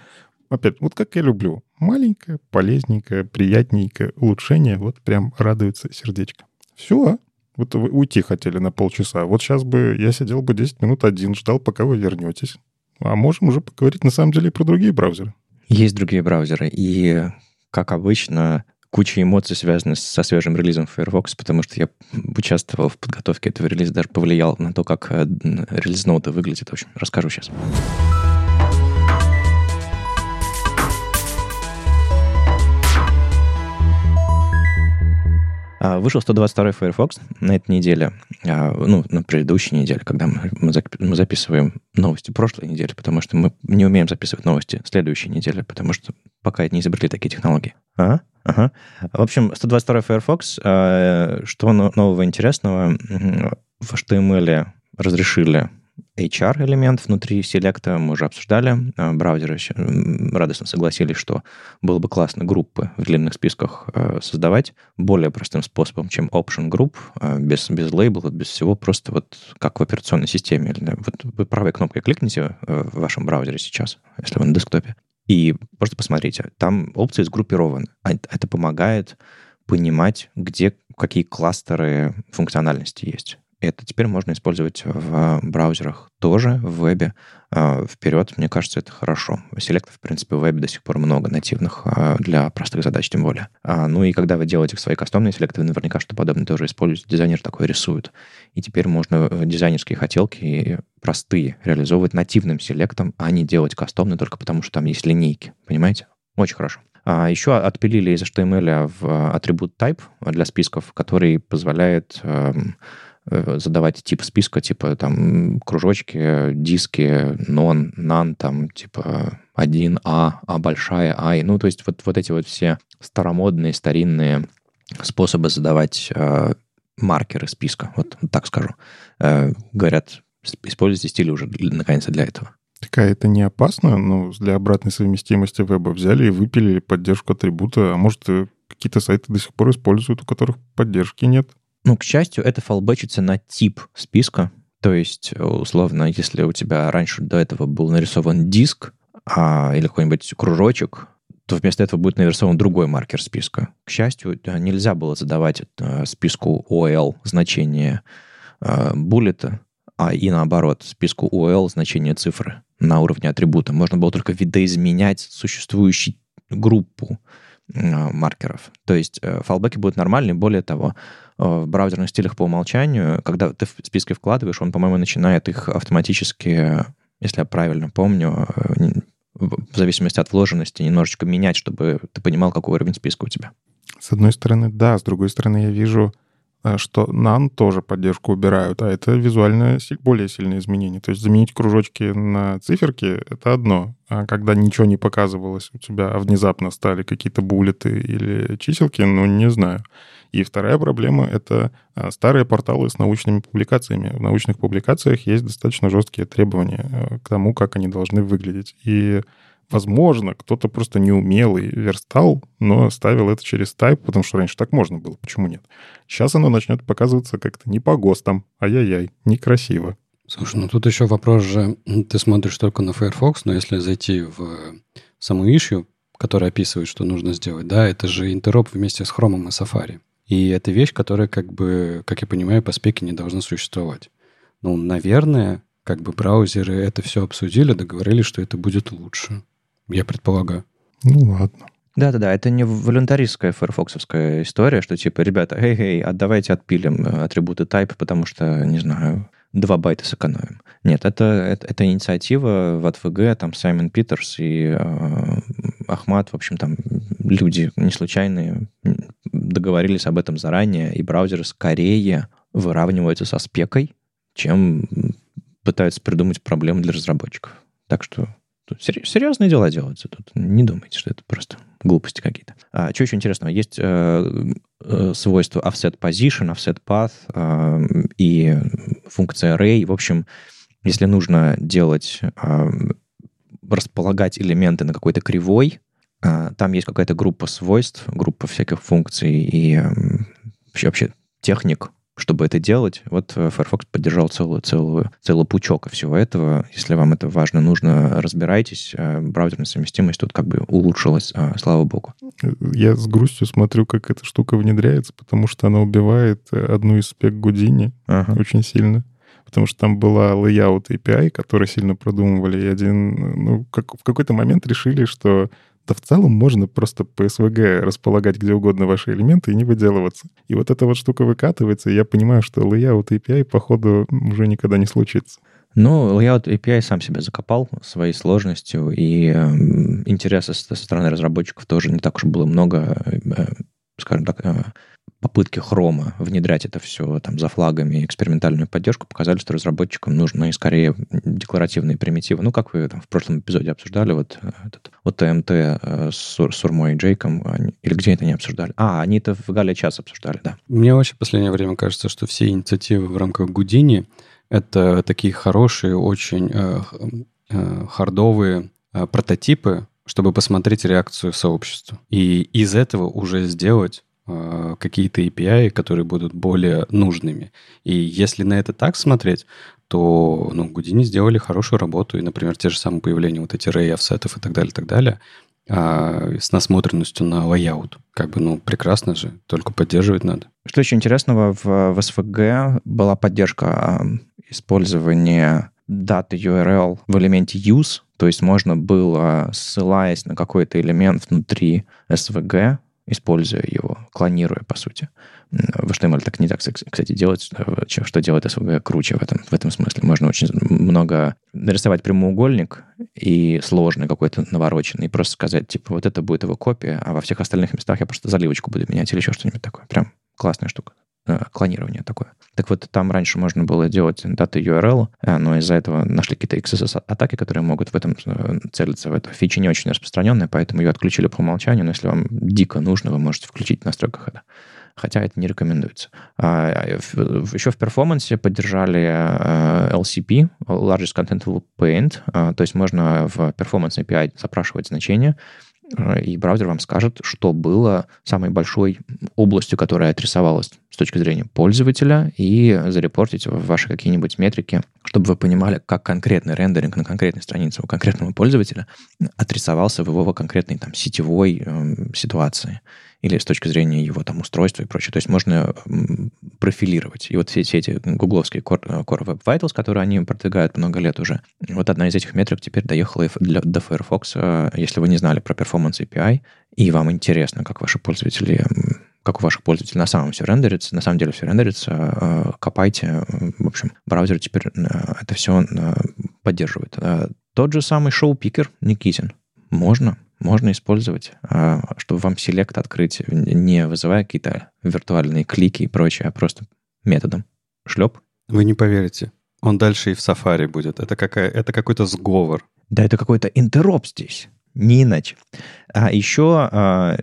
опять, вот как я люблю, маленькое, полезненькое, приятненькое улучшение, вот прям радуется сердечко. Все, вот вы уйти хотели на полчаса. Вот сейчас бы я сидел бы 10 минут один, ждал, пока вы вернетесь. А можем уже поговорить на самом деле и про другие браузеры. Есть другие браузеры. И, как обычно, куча эмоций связаны со свежим релизом Firefox, потому что я участвовал в подготовке этого релиза, даже повлиял на то, как э, релиз ноута выглядит. В общем, расскажу сейчас. А, вышел 122 Firefox на этой неделе, а, ну, на предыдущей неделе, когда мы, записываем новости прошлой недели, потому что мы не умеем записывать новости следующей недели, потому что пока не изобрели такие технологии. А? Ага. В общем, 122 Firefox, а, что нового интересного, в HTML разрешили HR-элемент внутри селекта мы уже обсуждали. А, браузеры радостно согласились, что было бы классно группы в длинных списках э, создавать более простым способом, чем option group, э, без, без лейбла, без всего, просто вот как в операционной системе. Вот вы правой кнопкой кликните э, в вашем браузере сейчас, если вы на десктопе, и просто посмотрите, там опции сгруппированы. А это помогает понимать, где какие кластеры функциональности есть. Это теперь можно использовать в браузерах тоже, в вебе. А, вперед, мне кажется, это хорошо. Селектов, в принципе, в вебе до сих пор много нативных а, для простых задач, тем более. А, ну и когда вы делаете свои кастомные селекты, вы наверняка что-то подобное тоже используете. Дизайнер такой рисует. И теперь можно э, дизайнерские хотелки простые реализовывать нативным селектом, а не делать кастомные только потому, что там есть линейки. Понимаете? Очень хорошо. А еще отпилили из HTML в атрибут type для списков, который позволяет эм, Э, задавать тип списка, типа там кружочки, диски, non, none, там типа 1А, А большая, I. Ну, то есть вот, вот эти вот все старомодные, старинные способы задавать э, маркеры списка, вот, так скажу. Э, говорят, используйте стили уже наконец-то для этого. Такая это не опасно, но для обратной совместимости веба взяли и выпилили поддержку атрибута, а может, э, какие-то сайты до сих пор используют, у которых поддержки нет. Ну, к счастью, это фалбэчится на тип списка. То есть, условно, если у тебя раньше до этого был нарисован диск а, или какой-нибудь кружочек, то вместо этого будет нарисован другой маркер списка. К счастью, нельзя было задавать э, списку OL значение э, буллета, а и наоборот, списку OL значение цифры на уровне атрибута. Можно было только видоизменять существующую группу э, маркеров. То есть э, фалбеки будут нормальные. Более того, Э, в браузерных стилях по умолчанию, когда ты в списки вкладываешь, он, по-моему, начинает их автоматически, если я правильно помню, э, в зависимости от вложенности, немножечко менять, чтобы ты понимал, какой уровень списка у тебя. С одной стороны, да. С другой стороны, я вижу что NaN тоже поддержку убирают, а это визуально более сильные изменения. То есть заменить кружочки на циферки — это одно. А когда ничего не показывалось у тебя, а внезапно стали какие-то буллеты или чиселки, ну, не знаю. И вторая проблема — это а, старые порталы с научными публикациями. В научных публикациях есть достаточно жесткие требования к тому, как они должны выглядеть. И Возможно, кто-то просто неумелый верстал, но ставил это через тайп, потому что раньше так можно было. Почему нет? Сейчас оно начнет показываться как-то не по ГОСТам. Ай-яй-яй, некрасиво. Слушай, ну тут еще вопрос же, ты смотришь только на Firefox, но если зайти в саму issue, которая описывает, что нужно сделать, да, это же интероп вместе с Chrome и Safari. И это вещь, которая, как бы, как я понимаю, по спеке не должна существовать. Ну, наверное, как бы браузеры это все обсудили, договорились, что это будет лучше я предполагаю. Ну ладно. Да-да-да, это не волюнтаристская файрфоксовская история, что типа, ребята, эй-эй, отдавайте отпилим э, атрибуты type, потому что, не знаю, 2 байта сэкономим. Нет, это, это, это инициатива в АТВГ, там Саймон Питерс и э, Ахмат, в общем, там люди не случайные договорились об этом заранее, и браузеры скорее выравниваются со спекой, чем пытаются придумать проблемы для разработчиков. Так что Тут серьезные дела делаются тут. Не думайте, что это просто глупости какие-то. А, что еще интересного? Есть э, э, свойство offset position, offset path э, и функция array. В общем, если нужно делать, э, располагать элементы на какой-то кривой, э, там есть какая-то группа свойств, группа всяких функций и э, вообще, вообще техник, чтобы это делать. Вот э, Firefox поддержал целую, целую, целый пучок всего этого. Если вам это важно, нужно, разбирайтесь. Э, браузерная совместимость тут как бы улучшилась, э, слава богу. Я с грустью смотрю, как эта штука внедряется, потому что она убивает одну из спек Гудини ага. очень сильно потому что там была layout API, который сильно продумывали, и один, ну, как, в какой-то момент решили, что то в целом можно просто по SVG располагать где угодно ваши элементы и не выделываться. И вот эта вот штука выкатывается, и я понимаю, что layout API, походу, уже никогда не случится. Ну, layout API сам себя закопал своей сложностью, и э, интереса со стороны разработчиков тоже не так уж было много, э, скажем так, э, попытки хрома внедрять это все там за флагами, экспериментальную поддержку показали, что разработчикам нужны скорее декларативные примитивы. Ну, как вы там в прошлом эпизоде обсуждали, вот э, этот вот ТМТ э, с Сурмой и Джейком, они, или где это не обсуждали? А, они это в Гале час обсуждали, да. Мне вообще в последнее время кажется, что все инициативы в рамках Гудини — это такие хорошие, очень э, э, хардовые э, прототипы, чтобы посмотреть реакцию сообщества. И из этого уже сделать какие-то API, которые будут более нужными. И если на это так смотреть, то ну, Гудини сделали хорошую работу, и, например, те же самые появления вот эти array офсетов и так далее, и так далее, а, с насмотренностью на layout. Как бы, ну, прекрасно же, только поддерживать надо. Что еще интересного, в, в SVG была поддержка использования даты URL в элементе use, то есть можно было, ссылаясь на какой-то элемент внутри SVG, используя его, клонируя, по сути. В HTML так не так, кстати, делать, э, что делает SVG круче в этом, в этом смысле. Можно очень много нарисовать прямоугольник и сложный какой-то навороченный, и просто сказать, типа, вот это будет его копия, а во всех остальных местах я просто заливочку буду менять или еще что-нибудь такое. Прям классная штука. Э, клонирование такое. Так вот, там раньше можно было делать даты URL, э, но из-за этого нашли какие-то XSS-атаки, которые могут в этом э, целиться. В это фича не очень распространенная, поэтому ее отключили по умолчанию, но если вам дико нужно, вы можете включить в настройках это хотя это не рекомендуется. А, еще в перформансе поддержали LCP, Largest Contentful Paint, то есть можно в Performance API запрашивать значения, и браузер вам скажет, что было самой большой областью, которая отрисовалась с точки зрения пользователя, и зарепортить ваши какие-нибудь метрики, чтобы вы понимали, как конкретный рендеринг на конкретной странице у конкретного пользователя отрисовался в его конкретной там, сетевой э, ситуации или с точки зрения его там устройства и прочее. То есть можно профилировать. И вот все, все эти гугловские Core, Core Web Vitals, которые они продвигают много лет уже, вот одна из этих метрик теперь доехала для, до Firefox. Если вы не знали про Performance API, и вам интересно, как ваши пользователи как у ваших пользователей на самом все рендерится, на самом деле все рендерится, э, копайте. В общем, браузер теперь э, это все э, поддерживает. Тот же самый шоу-пикер Никитин. Можно, можно использовать, а, чтобы вам селект открыть, не вызывая какие-то виртуальные клики и прочее, а просто методом. Шлеп. Вы не поверите. Он дальше и в Safari будет. Это, какая, это какой-то сговор. Да, это какой-то интероп здесь. Не иначе. А еще а,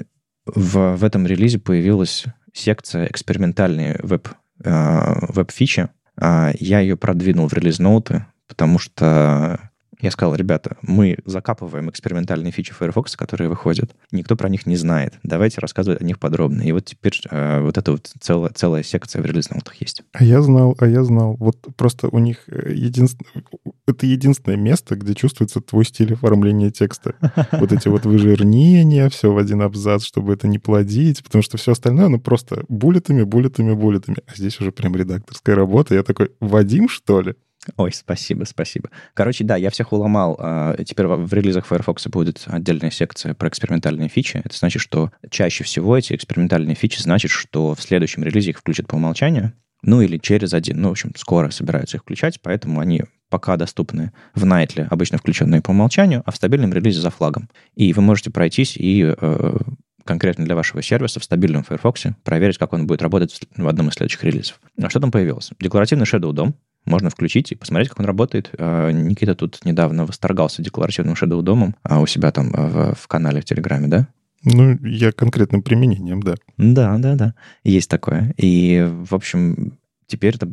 в, в этом релизе появилась секция экспериментальные веб, а, веб-фичи. А, я ее продвинул в релиз-ноуты, потому что я сказал, ребята, мы закапываем экспериментальные фичи Firefox, которые выходят. Никто про них не знает. Давайте рассказывать о них подробно. И вот теперь э, вот эта вот целая, целая секция в релиз-ноутах есть. А я знал, а я знал. Вот просто у них э, единственное... Это единственное место, где чувствуется твой стиль оформления текста. Вот эти вот выжирнения, все в один абзац, чтобы это не плодить, потому что все остальное, ну, просто буллетами, буллетами, буллетами. А здесь уже прям редакторская работа. Я такой, Вадим, что ли? Ой, спасибо, спасибо. Короче, да, я всех уломал. А, теперь в релизах Firefox будет отдельная секция про экспериментальные фичи. Это значит, что чаще всего эти экспериментальные фичи значит, что в следующем релизе их включат по умолчанию, ну или через один. Ну, в общем, скоро собираются их включать, поэтому они пока доступны в Nightly, обычно включенные по умолчанию, а в стабильном релизе за флагом. И вы можете пройтись и э, конкретно для вашего сервиса в стабильном Firefox проверить, как он будет работать в одном из следующих релизов. А что там появилось? Декларативный Shadow DOM, можно включить и посмотреть, как он работает. А, Никита тут недавно восторгался декларативным Shadow домом а у себя там в, в канале в Телеграме, да? Ну, я конкретным применением, да. Да, да, да. Есть такое. И, в общем, теперь это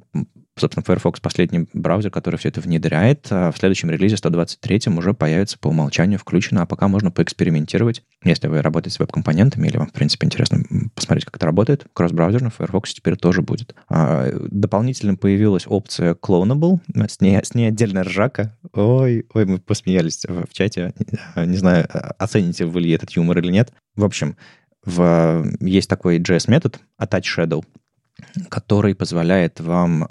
собственно, Firefox последний браузер, который все это внедряет. А в следующем релизе 123 уже появится по умолчанию включено, а пока можно поэкспериментировать. Если вы работаете с веб-компонентами или вам, в принципе, интересно посмотреть, как это работает, кросс-браузерно в Firefox теперь тоже будет. А, дополнительно появилась опция Clonable, с ней, с ней отдельная ржака. Ой, ой, мы посмеялись в, чате. Не знаю, оцените вы ли этот юмор или нет. В общем, в, есть такой JS-метод, attach shadow, который позволяет вам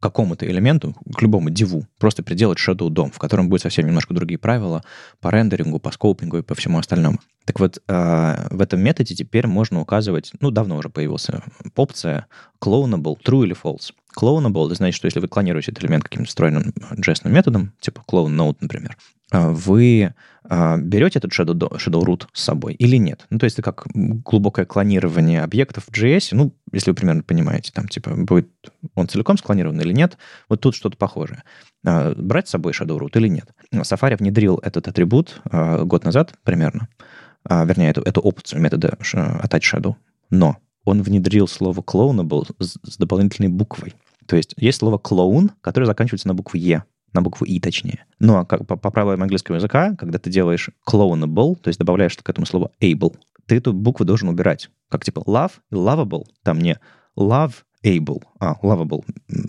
какому-то элементу, к любому диву, просто приделать shadow DOM, в котором будет совсем немножко другие правила по рендерингу, по скопингу и по всему остальному. Так вот, э, в этом методе теперь можно указывать, ну, давно уже появилась опция clonable, true или false. Clonable, это значит, что если вы клонируете этот элемент каким-то встроенным JS методом, типа clone node, например, э, вы э, берете этот shadow, shadow root с собой или нет. Ну, то есть это как глубокое клонирование объектов в JS, ну, если вы примерно понимаете, там, типа, будет он целиком склонирован или нет, вот тут что-то похожее. Брать с собой shadow root или нет. Safari внедрил этот атрибут год назад примерно, а, вернее, эту, эту опцию метода attach shadow, но он внедрил слово clonable с, дополнительной буквой. То есть есть слово clone, которое заканчивается на букву «е», на букву «и» точнее. Но как, по, по правилам английского языка, когда ты делаешь clonable, то есть добавляешь к этому слову able, ты эту букву должен убирать. Как типа love, lovable, там не love able, а lovable,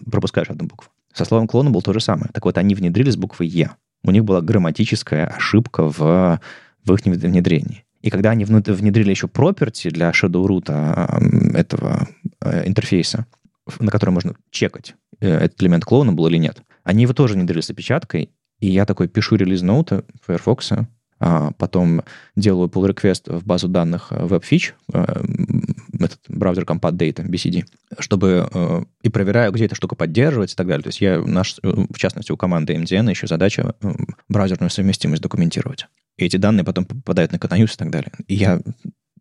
пропускаешь одну букву. Со словом clonable то же самое. Так вот, они внедрили с буквы «е». У них была грамматическая ошибка в, в их внедрении. И когда они внедрили еще property для shadow root этого э, интерфейса, на который можно чекать, э, этот элемент клоуна был или нет, они его тоже внедрили с опечаткой, и я такой пишу релиз ноута Firefox, а потом делаю pull request в базу данных WebFitch, э, этот браузер Compat Data, BCD, чтобы и проверяю, где эта штука поддерживается и так далее. То есть я, наш, в частности, у команды MDN еще задача браузерную совместимость документировать. И эти данные потом попадают на Canonius и так далее. И я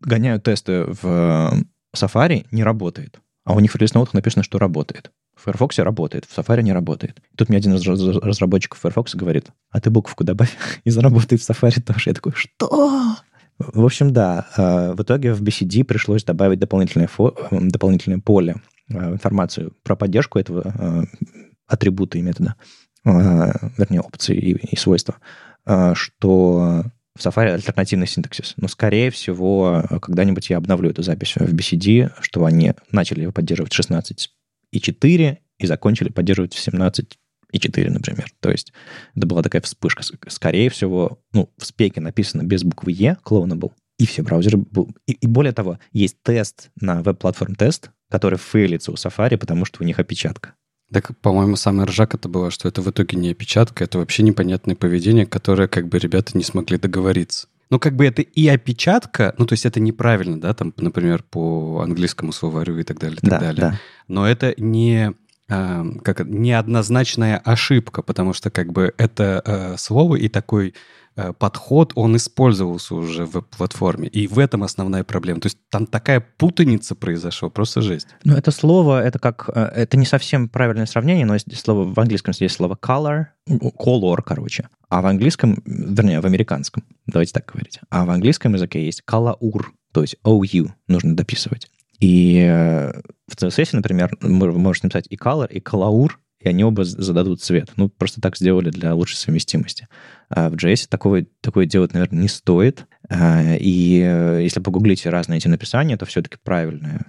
гоняю тесты в э, Safari, не работает. А у них в релиз написано, что работает. Firefox работает, в Safari не работает. Тут мне один из разработчиков Firefox говорит, а ты буковку добавь и заработает в Safari тоже. Я такой, что? В общем, да, а, в итоге в BCD пришлось добавить дополнительное, фо, эм, дополнительное поле, а, информацию про поддержку этого а, атрибута и метода, вернее, опции и, и свойства, что в Safari альтернативный синтаксис. Но, скорее всего, когда-нибудь я обновлю эту запись в BCD, что они начали его поддерживать 16 17,4 и закончили поддерживать в 17 и 4, например. То есть это была такая вспышка. Скорее всего, ну, в спеке написано без буквы E, был. и все браузеры... Был. И, и более того, есть тест на веб-платформ тест, который фейлится у Safari, потому что у них опечатка. Так, по-моему, самый ржак это было, что это в итоге не опечатка, это вообще непонятное поведение, которое как бы ребята не смогли договориться. Ну, как бы это и опечатка, ну, то есть это неправильно, да, там, например, по английскому словарю и так далее, и так да, далее. Да. Но это не э, как неоднозначная ошибка, потому что как бы это э, слово и такой подход, он использовался уже в платформе. И в этом основная проблема. То есть там такая путаница произошла, просто жесть. Ну, это слово, это как... Э, это не совсем правильное сравнение, но есть слово в английском есть слово color, color, короче. А в английском, вернее, в американском, давайте так говорить. А в английском языке есть калаур, то есть OU нужно дописывать. И э, в CSS, например, вы можете написать и color, и color, и они оба зададут цвет. Ну, просто так сделали для лучшей совместимости. А в JS такого, такое делать, наверное, не стоит. А, и э, если погуглите разные эти написания, то все-таки правильное,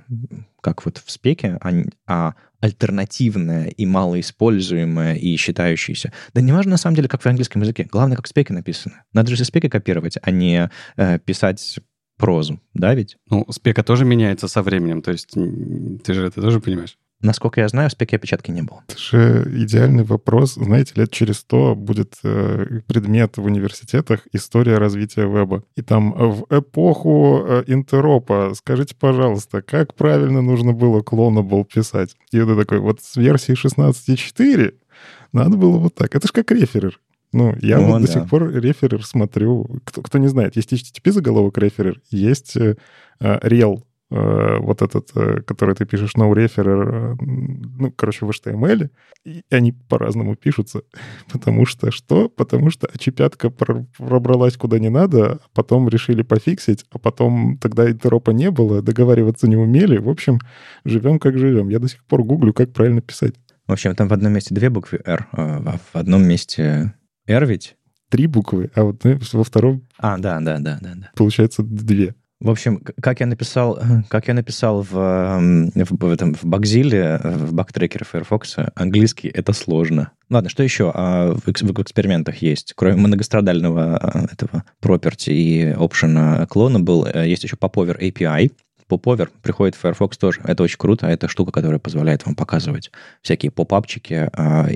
как вот в спеке, а, а альтернативное и малоиспользуемое и считающееся. Да не важно на самом деле, как в английском языке. Главное, как в спеке написано. Надо же спеки копировать, а не э, писать прозу, да ведь? Ну, спека тоже меняется со временем, то есть ты же это тоже понимаешь. Насколько я знаю, в спеке опечатки не было. Это же идеальный вопрос. Знаете, лет через сто будет э, предмет в университетах «История развития веба». И там в эпоху э, интеропа, скажите, пожалуйста, как правильно нужно было клонабл писать? И это такой, вот с версии 16.4 надо было вот так. Это же как реферер. Ну, я О, вот да. до сих пор реферер смотрю. Кто, кто не знает, есть HTTP заголовок реферер, есть э, э, вот этот, э, который ты пишешь no referer, э, ну, короче, в HTML, и они по-разному пишутся. Потому что что? Потому что очепятка пробралась куда не надо, а потом решили пофиксить, а потом тогда интеропа не было, договариваться не умели. В общем, живем как живем. Я до сих пор гуглю, как правильно писать. В общем, там в одном месте две буквы R, а в одном месте R ведь? Три буквы, а вот во втором... А, да, да, да, да, да. Получается две. В общем, как я написал, как я написал в, в, в, этом, в Багзиле, в бактрекере Firefox, английский — это сложно. Ладно, что еще а, в, в экспериментах есть? Кроме многострадального а, этого property и option клона был, э, есть еще Popover API, Popover приходит в Firefox тоже. Это очень круто. Это штука, которая позволяет вам показывать всякие поп-апчики,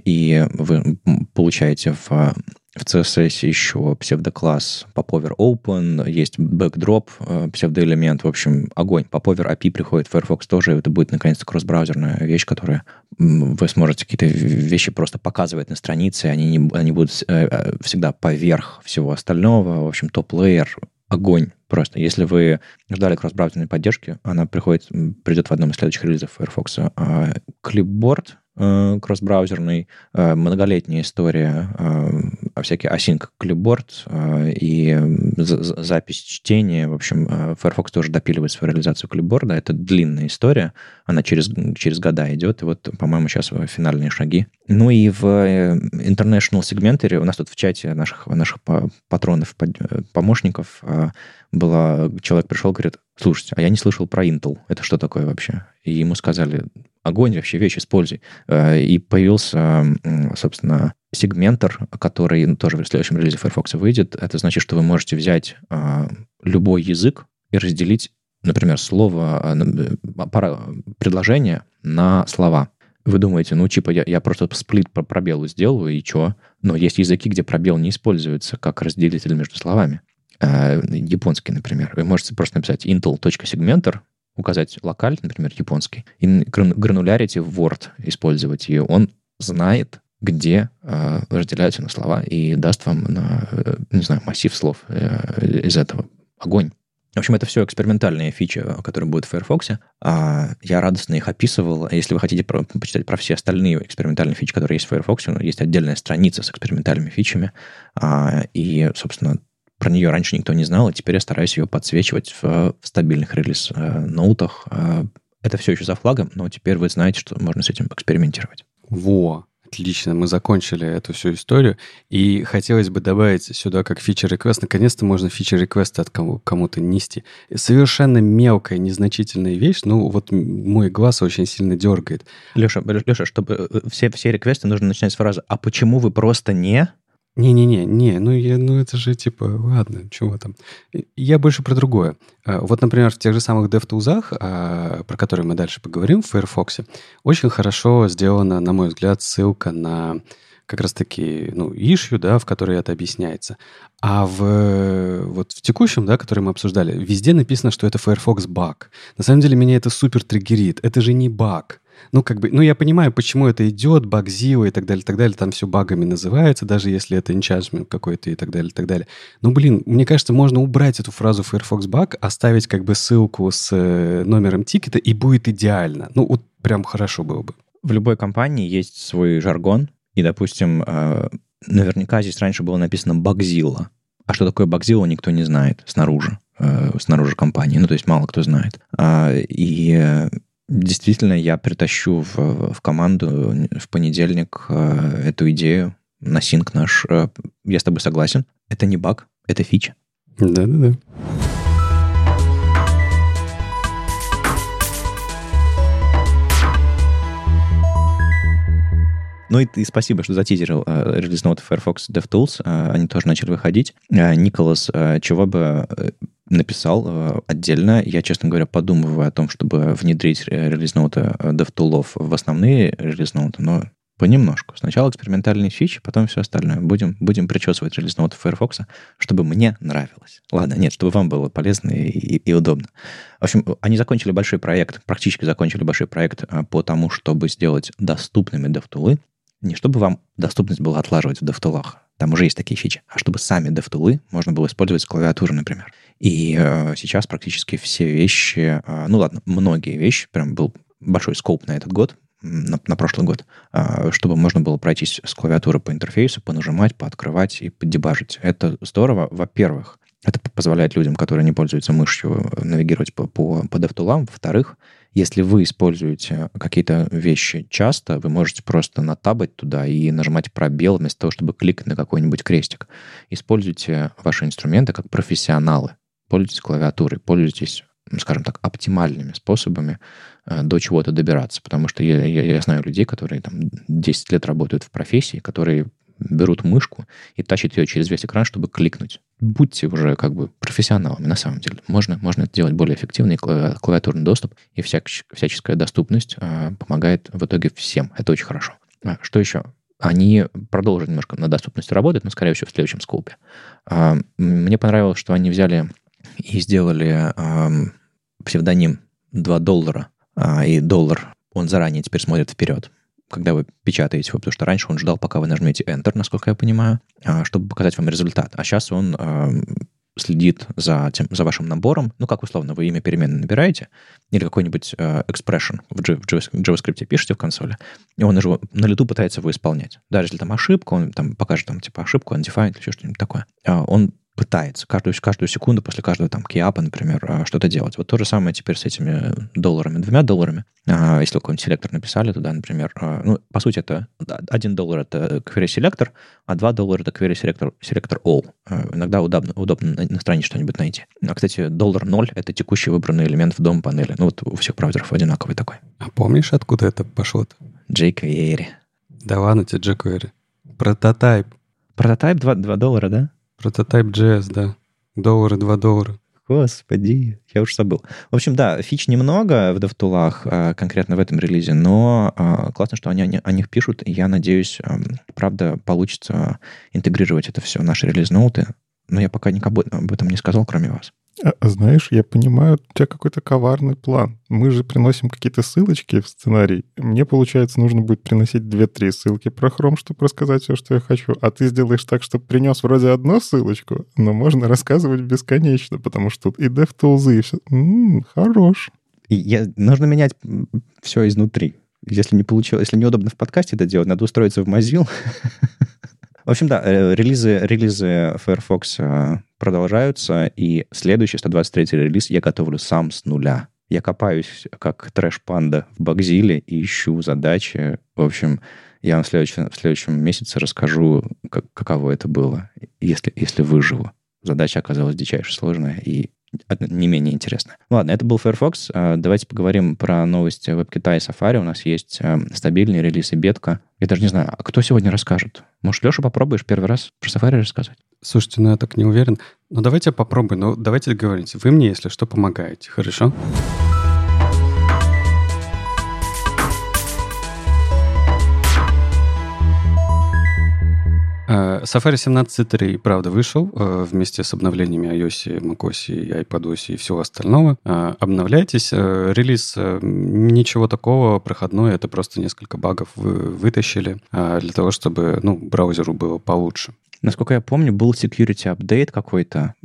и вы получаете в в CSS еще псевдокласс Popover Open, есть backdrop, э, псевдоэлемент. В общем, огонь. Popover API приходит в Firefox тоже. Это будет, наконец-то, кросс-браузерная вещь, которая вы сможете какие-то вещи просто показывать на странице. Они, не, они будут э, э, всегда поверх всего остального. В общем, топ-лейер огонь просто. Если вы ждали кросс-браузерной поддержки, она приходит, придет в одном из следующих релизов Firefox. А кросс-браузерный, э, многолетняя история, э, всякие async клипборд и запись чтения. В общем, Firefox тоже допиливает свою реализацию клипборда. Это длинная история, она через, через года идет, и вот, по-моему, сейчас финальные шаги. Ну и в International сегментере у нас тут в чате наших, наших патронов, помощников была, человек пришел, говорит, слушайте, а я не слышал про Intel. Это что такое вообще? И ему сказали, огонь вообще, вещь используй. Э, и появился, собственно, сегментор, который ну, тоже в следующем релизе Firefox выйдет. Это значит, что вы можете взять э, любой язык и разделить, например, слово, э, предложение на слова. Вы думаете, ну, типа, я, я просто сплит по пробелу сделаю, и что? Но есть языки, где пробел не используется как разделитель между словами. Японский, например. Вы можете просто написать intel.segmentor, указать локаль, например, японский, и гранулярити в Word использовать, и он знает, где э, разделяются на слова, и даст вам, на, э, не знаю, массив слов э, из этого. Огонь. В общем, это все экспериментальные фичи, которые будут в Firefox. А я радостно их описывал. Если вы хотите про, почитать про все остальные экспериментальные фичи, которые есть в Firefox, есть отдельная страница с экспериментальными фичами. А, и, собственно, про нее раньше никто не знал, и теперь я стараюсь ее подсвечивать в, в стабильных релиз-ноутах. Э, это все еще за флагом, но теперь вы знаете, что можно с этим экспериментировать. Во, Отлично, мы закончили эту всю историю. И хотелось бы добавить сюда как фичер-реквест. Наконец-то можно фичер-реквесты от кому-то нести. Совершенно мелкая, незначительная вещь, ну вот мой глаз очень сильно дергает. Леша, Леша чтобы э, все, все реквесты нужно начинать с фразы «А почему вы просто не...» Не-не-не, не, ну, я, ну это же типа, ладно, чего там. Я больше про другое. А, вот, например, в тех же самых DevTools, а, про которые мы дальше поговорим в Firefox, очень хорошо сделана, на мой взгляд, ссылка на как раз-таки, ну, issue, да, в которой это объясняется. А в, вот в текущем, да, который мы обсуждали, везде написано, что это Firefox баг. На самом деле меня это супер триггерит. Это же не баг. Ну, как бы, ну, я понимаю, почему это идет, баг Zio и так далее, так далее. Там все багами называется, даже если это enchantment какой-то и так далее, так далее. Ну, блин, мне кажется, можно убрать эту фразу Firefox баг, оставить как бы ссылку с э, номером тикета, и будет идеально. Ну, вот прям хорошо было бы. В любой компании есть свой жаргон, и, допустим, э, наверняка здесь раньше было написано Багзилла. А что такое Багзилла, никто не знает снаружи, э, снаружи компании. Ну, то есть мало кто знает. А, и действительно я притащу в, в команду в понедельник э, эту идею на синк наш. Я с тобой согласен. Это не баг, это фича. Да-да-да. Ну и, и спасибо, что затизерил э, релиз ноты Firefox DevTools. Э, они тоже начали выходить. Э, Николас, э, чего бы э, написал э, отдельно. Я, честно говоря, подумываю о том, чтобы внедрить релиз ноты э, DevTools в основные релиз но понемножку. Сначала экспериментальные фичи, потом все остальное. Будем, будем причесывать релиз ноты Firefox, чтобы мне нравилось. Ладно, нет, чтобы вам было полезно и, и, и удобно. В общем, они закончили большой проект, практически закончили большой проект по тому, чтобы сделать доступными DevTools не чтобы вам доступность была отлаживать в DevTools, там уже есть такие фичи, а чтобы сами DevTools можно было использовать с клавиатуры, например. И э, сейчас практически все вещи, э, ну ладно, многие вещи, прям был большой скоп на этот год, на, на прошлый год, э, чтобы можно было пройтись с клавиатуры по интерфейсу, понажимать, пооткрывать и поддебажить. Это здорово, во-первых. Это позволяет людям, которые не пользуются мышью, навигировать по, по, по DevTools. Во-вторых, если вы используете какие-то вещи часто, вы можете просто натабать туда и нажимать пробел вместо того, чтобы кликать на какой-нибудь крестик. Используйте ваши инструменты как профессионалы. Пользуйтесь клавиатурой, пользуйтесь скажем так, оптимальными способами э, до чего-то добираться. Потому что я, я, я знаю людей, которые там 10 лет работают в профессии, которые берут мышку и тащат ее через весь экран, чтобы кликнуть. Будьте уже как бы профессионалами на самом деле. Можно, можно это делать более эффективно, и клавиатурный доступ, и всяч, всяческая доступность э, помогает в итоге всем. Это очень хорошо. А, что еще? Они продолжат немножко на доступности работать, но, скорее всего, в следующем скопе. А, мне понравилось, что они взяли и сделали э, псевдоним 2 доллара, а, и доллар, он заранее теперь смотрит вперед когда вы печатаете его, потому что раньше он ждал, пока вы нажмете Enter, насколько я понимаю, а, чтобы показать вам результат. А сейчас он следит за, тем, за вашим набором, ну, как условно, вы имя переменной набираете, или какой-нибудь э, expression в, G, в JavaScript пишете в консоли, и он уже на лету пытается его исполнять. Даже если там ошибка, он там покажет там типа ошибку, undefined или еще что-нибудь такое. А он пытается каждую, каждую секунду после каждого там киапа, например, а, что-то делать. Вот то же самое теперь с этими долларами, двумя долларами. А, если какой-нибудь селектор написали туда, например, а, ну, по сути, это один доллар это query селектор, а два доллара это query селектор, all. Иногда удобно, удобно на, странице что-нибудь найти. А, кстати, доллар ноль это текущий выбранный элемент в дом панели. Ну, вот у всех браузеров одинаковый такой. А помнишь, откуда это пошло-то? jQuery. Да ладно тебе jQuery. Прототайп. Прототайп 2, 2 доллара, да? Прототайп JS, да. Доллары, 2 доллара. Господи, я уж забыл. В общем, да, фич немного в DevTools, а, конкретно в этом релизе, но а, классно, что они о них пишут, и я надеюсь, правда, получится интегрировать это все в наши релиз-ноуты. Но я пока никому об этом не сказал, кроме вас. А, знаешь, я понимаю, у тебя какой-то коварный план. Мы же приносим какие-то ссылочки в сценарий. Мне, получается, нужно будет приносить две-три ссылки про Chrome, чтобы рассказать все, что я хочу. А ты сделаешь так, чтобы принес вроде одну ссылочку, но можно рассказывать бесконечно, потому что тут и DevTools, и все. М-м, хорош. И я, нужно менять все изнутри. Если не получилось, если неудобно в подкасте это делать, надо устроиться в Mozilla. В общем, да, э, релизы, релизы Firefox э, продолжаются, и следующий 123 релиз я готовлю сам с нуля. Я копаюсь как трэш-панда в Багзиле и ищу задачи. В общем, я вам в следующем, в следующем месяце расскажу, как, каково это было, если, если выживу. Задача оказалась дичайше сложная, и не менее интересно. Ладно, это был Firefox. А, давайте поговорим про новости WebKit и Safari. У нас есть а, стабильный релиз и бетка. Я даже не знаю, а кто сегодня расскажет? Может, Леша, попробуешь первый раз про Safari рассказывать? Слушайте, ну я так не уверен. Ну давайте попробуем. Ну давайте договоримся. Вы мне, если что, помогаете. Хорошо? Хорошо. Safari 17.3, правда, вышел э, вместе с обновлениями iOS, macOS, iPadOS и всего остального. Э, обновляйтесь. Релиз ничего такого, проходной, это просто несколько багов вы вытащили для того, чтобы ну, браузеру было получше. Насколько я помню, был security update какой-то,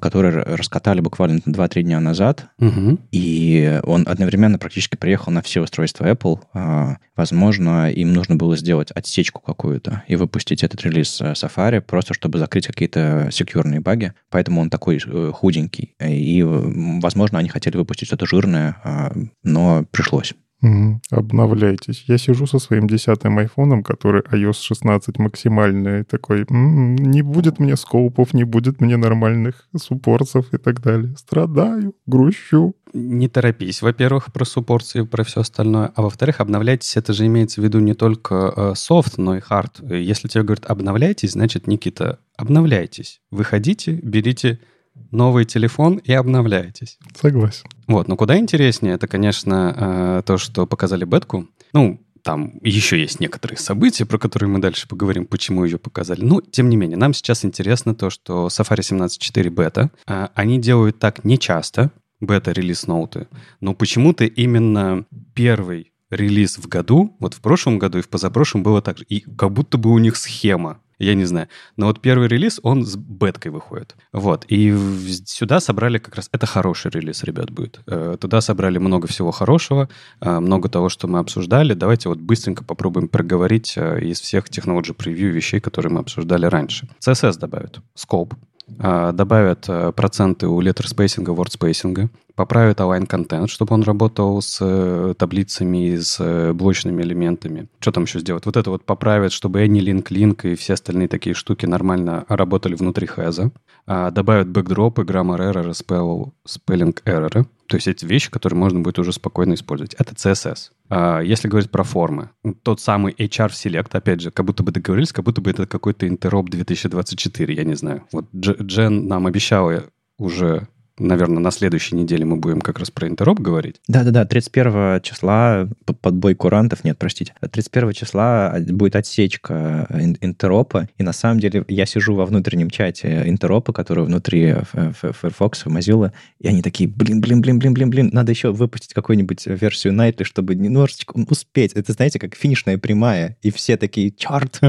который раскатали буквально 2-3 дня назад, угу. и он одновременно практически приехал на все устройства Apple. А, возможно, им нужно было сделать отсечку какую-то и выпустить этот релиз э, Safari, просто чтобы закрыть какие-то секьюрные баги. Поэтому он такой э, худенький. И, возможно, они хотели выпустить что-то жирное, а, но пришлось. Угу. Обновляйтесь. Я сижу со своим десятым айфоном, который iOS 16 максимальный, такой, м-м, не будет мне скоупов, не будет мне нормальных суппортов и так далее. Страдаю, грущу. Не торопись, во-первых, про суппорции и про все остальное, а во-вторых, обновляйтесь, это же имеется в виду не только э, софт, но и хард. Если тебе говорят обновляйтесь, значит, Никита, обновляйтесь. Выходите, берите новый телефон и обновляетесь. Согласен. Вот, но куда интереснее, это, конечно, э, то, что показали бетку. Ну, там еще есть некоторые события, про которые мы дальше поговорим, почему ее показали. Но, тем не менее, нам сейчас интересно то, что Safari 17.4 бета, э, они делают так нечасто, бета-релиз-ноуты, но почему-то именно первый релиз в году, вот в прошлом году и в позапрошлом было так же. И как будто бы у них схема я не знаю. Но вот первый релиз, он с беткой выходит. Вот. И сюда собрали как раз... Это хороший релиз, ребят, будет. Э, туда собрали много всего хорошего, э, много того, что мы обсуждали. Давайте вот быстренько попробуем проговорить э, из всех Technology Preview вещей, которые мы обсуждали раньше. CSS добавят. Scope добавят проценты у word spacing, поправят align контент, чтобы он работал с э, таблицами, с э, блочными элементами. Что там еще сделать? Вот это вот поправят, чтобы AnyLink, Link и все остальные такие штуки нормально работали внутри хэза. А, добавят бэкдропы, grammar error, spell, spelling error. То есть эти вещи, которые можно будет уже спокойно использовать. Это CSS. А, если говорить про формы, тот самый HR Select, опять же, как будто бы договорились, как будто бы это какой-то интероп 2024, я не знаю. Вот Джен нам обещала уже наверное, на следующей неделе мы будем как раз про интероп говорить. Да-да-да, 31 числа подбой курантов, нет, простите, 31 числа будет отсечка интеропа, и на самом деле я сижу во внутреннем чате интеропа, который внутри Firefox, Mozilla, и они такие, блин, блин, блин, блин, блин, блин, надо еще выпустить какую-нибудь версию Nightly, чтобы немножечко успеть. Это, знаете, как финишная прямая, и все такие, черт,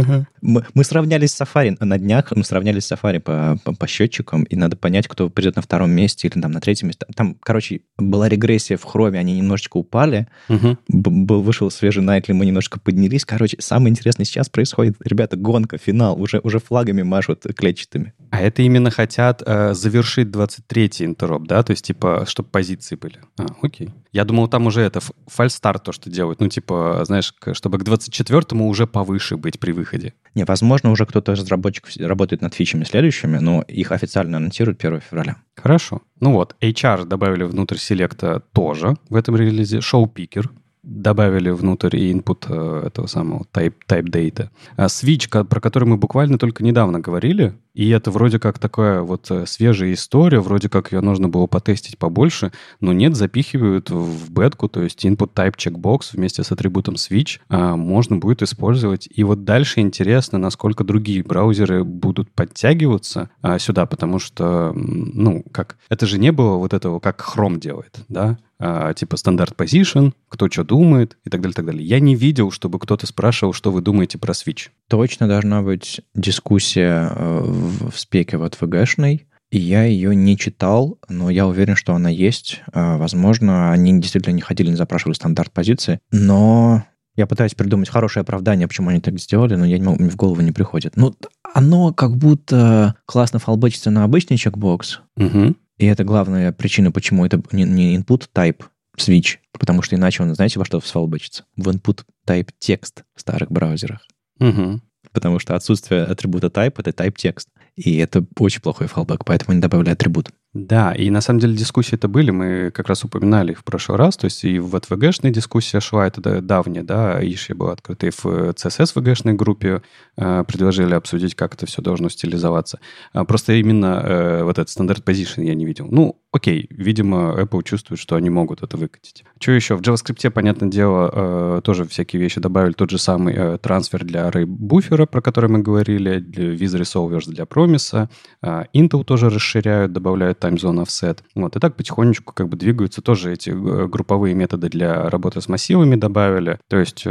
мы, мы сравнялись с Safari. На днях, мы сравнялись с Safari по, по, по счетчикам, и надо понять, кто придет на втором месте месте или там на третьем месте. Там, короче, была регрессия в хроме, они немножечко упали. Угу. Был, вышел свежий Найтли, мы немножко поднялись. Короче, самое интересное сейчас происходит, ребята, гонка, финал, уже, уже флагами машут клетчатыми. А это именно хотят э, завершить 23-й интероп, да? То есть, типа, чтобы позиции были. А, окей. Я думал, там уже это фальстарт то, что делают. Ну, типа, знаешь, чтобы к 24-му уже повыше быть при выходе. Не, возможно, уже кто-то из разработчиков работает над фичами следующими, но их официально анонсируют 1 февраля. Хорошо. Ну вот, HR добавили внутрь селекта тоже в этом релизе. Showpicker добавили внутрь и input э, этого самого type, type data. А switch, про который мы буквально только недавно говорили, и это вроде как такая вот э, свежая история, вроде как ее нужно было потестить побольше, но нет, запихивают в бетку, то есть input type checkbox вместе с атрибутом switch а, можно будет использовать. И вот дальше интересно, насколько другие браузеры будут подтягиваться а, сюда, потому что, ну, как, это же не было вот этого, как Chrome делает, да, а, типа стандарт position, кто что думает и так далее, так далее. Я не видел, чтобы кто-то спрашивал, что вы думаете про Switch. Точно должна быть дискуссия э, в, в спеке вот VG-шной, и я ее не читал, но я уверен, что она есть. А, возможно, они действительно не ходили, не запрашивали стандарт позиции, но я пытаюсь придумать хорошее оправдание, почему они так сделали, но я не мне в голову не приходит. Ну, оно как будто классно фалбочится на обычный чекбокс, угу. И это главная причина, почему это не input type switch, потому что иначе он, знаете, во что свалбочится? В input type текст в старых браузерах. Угу. Потому что отсутствие атрибута type — это type текст. И это очень плохой фалбэк, поэтому они добавили атрибут. Да, и на самом деле дискуссии это были, мы как раз упоминали их в прошлый раз, то есть и в VGшной дискуссия шла, это давняя, да, Иши был открытый в CSS VGшной группе, э, предложили обсудить, как это все должно стилизоваться. А просто именно э, вот этот стандарт position я не видел. Ну, окей, видимо, Apple чувствует, что они могут это выкатить. Что еще? В JavaScript, понятное дело, э, тоже всякие вещи добавили. Тот же самый э, трансфер для array буфера, про который мы говорили, для Visa Resolvers для промиса. Э, Intel тоже расширяют, добавляют zone offset. Вот, и так потихонечку как бы двигаются тоже эти групповые методы для работы с массивами добавили. То есть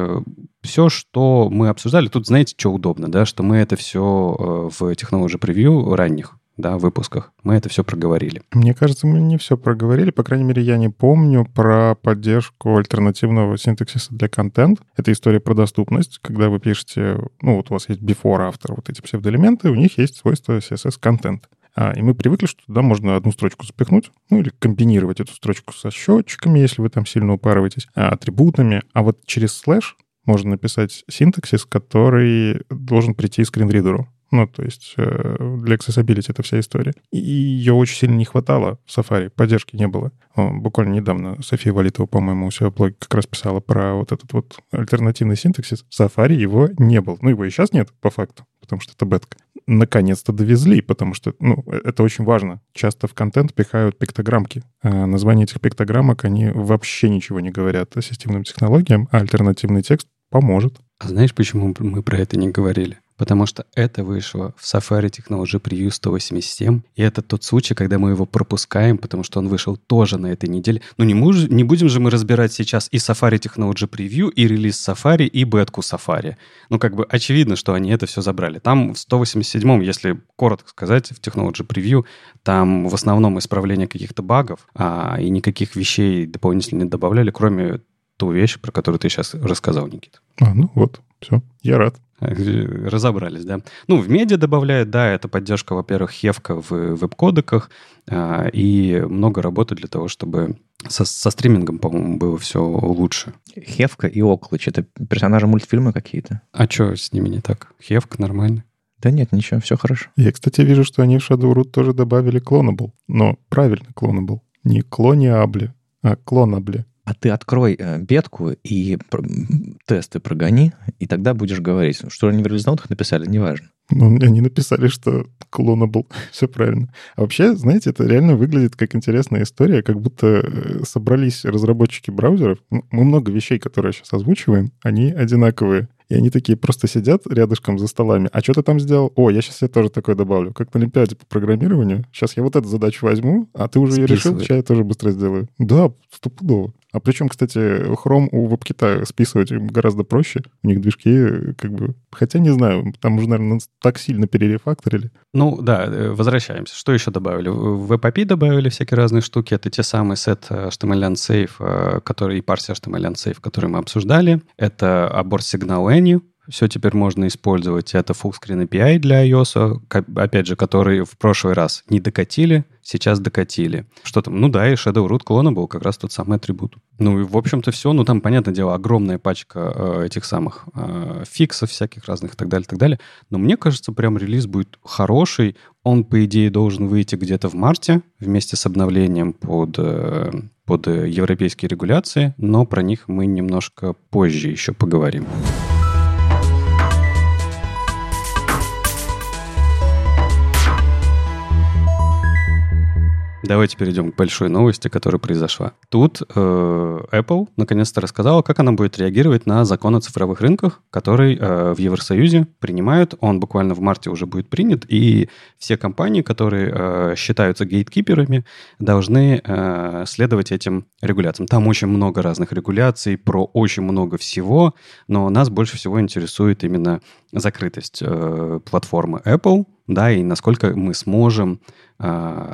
все, что мы обсуждали, тут знаете, что удобно, да, что мы это все в Technology Preview ранних да, выпусках. Мы это все проговорили. Мне кажется, мы не все проговорили. По крайней мере, я не помню про поддержку альтернативного синтаксиса для контент. Это история про доступность. Когда вы пишете, ну, вот у вас есть before, after, вот эти псевдоэлементы, у них есть свойство CSS контент. А, и мы привыкли, что туда можно одну строчку запихнуть, ну или комбинировать эту строчку со счетчиками, если вы там сильно упарываетесь, а, атрибутами. А вот через слэш можно написать синтаксис, который должен прийти скринридеру. Ну, то есть э, для accessibility это вся история. И ее очень сильно не хватало в Safari, поддержки не было. Буквально недавно София Валитова, по-моему, у себя в блоге как раз писала про вот этот вот альтернативный синтаксис. В Safari его не было. Ну, его и сейчас нет, по факту, потому что это бетка. Наконец-то довезли, потому что, ну, э, это очень важно. Часто в контент пихают пиктограммки. А названия этих пиктограммок, они вообще ничего не говорят о системным технологиям, а альтернативный текст поможет. А знаешь, почему мы про это не говорили? Потому что это вышло в Safari Technology Preview 187, и это тот случай, когда мы его пропускаем, потому что он вышел тоже на этой неделе. Ну, не, муж, не будем же мы разбирать сейчас и Safari Technology Preview, и релиз Safari, и бетку Safari. Ну, как бы очевидно, что они это все забрали. Там в 187-м, если коротко сказать, в Technology Preview, там в основном исправление каких-то багов, а, и никаких вещей дополнительно не добавляли, кроме ту вещь, про которую ты сейчас рассказал, Никита. А, ну вот, все, я рад. Разобрались, да. Ну, в медиа добавляют, да, это поддержка, во-первых, хевка в веб-кодеках а, и много работы для того, чтобы со, со стримингом, по-моему, было все лучше. Хевка и Оклыч — это персонажи мультфильма какие-то? А что с ними не так? Хевка нормально. Да нет, ничего, все хорошо. Я, кстати, вижу, что они в Shadowroot тоже добавили Clonable. Но правильно Clonable. Не клониабли, а клонабли. А ты открой э, бетку и тесты прогони, и тогда будешь говорить, что они в релизнотах написали, неважно. Ну, они написали, что был, Все правильно. А вообще, знаете, это реально выглядит как интересная история, как будто э, собрались разработчики браузеров. Мы много вещей, которые сейчас озвучиваем, они одинаковые. И они такие просто сидят рядышком за столами. А что ты там сделал? О, я сейчас себе тоже такое добавлю. Как на Олимпиаде по программированию. Сейчас я вот эту задачу возьму, а ты уже ее решил, сейчас я тоже быстро сделаю. Да, стопудово. А причем, кстати, Chrome у WebKit списывать гораздо проще. У них движки как бы... Хотя не знаю, там уже, наверное, так сильно перерефакторили. Ну да, э, возвращаемся. Что еще добавили? В WebAPI добавили всякие разные штуки. Это те самые сет HTML Unsafe, э, который и парсер HTML Unsafe, который мы обсуждали. Это аборт сигнал Any, все теперь можно использовать. Это fullscreen API для iOS, опять же, который в прошлый раз не докатили, сейчас докатили. Что там? Ну да, и Shadow Root клона был как раз тот самый атрибут. Ну и, в общем-то, все. Ну там, понятное дело, огромная пачка э, этих самых э, фиксов всяких разных и так далее, и так далее. Но мне кажется, прям релиз будет хороший. Он, по идее, должен выйти где-то в марте вместе с обновлением под, э, под европейские регуляции, но про них мы немножко позже еще поговорим. Давайте перейдем к большой новости, которая произошла. Тут э, Apple наконец-то рассказала, как она будет реагировать на закон о цифровых рынках, который э, в Евросоюзе принимают. Он буквально в марте уже будет принят, и все компании, которые э, считаются гейткиперами, должны э, следовать этим регуляциям. Там очень много разных регуляций, про очень много всего, но нас больше всего интересует именно закрытость э, платформы Apple, да, и насколько мы сможем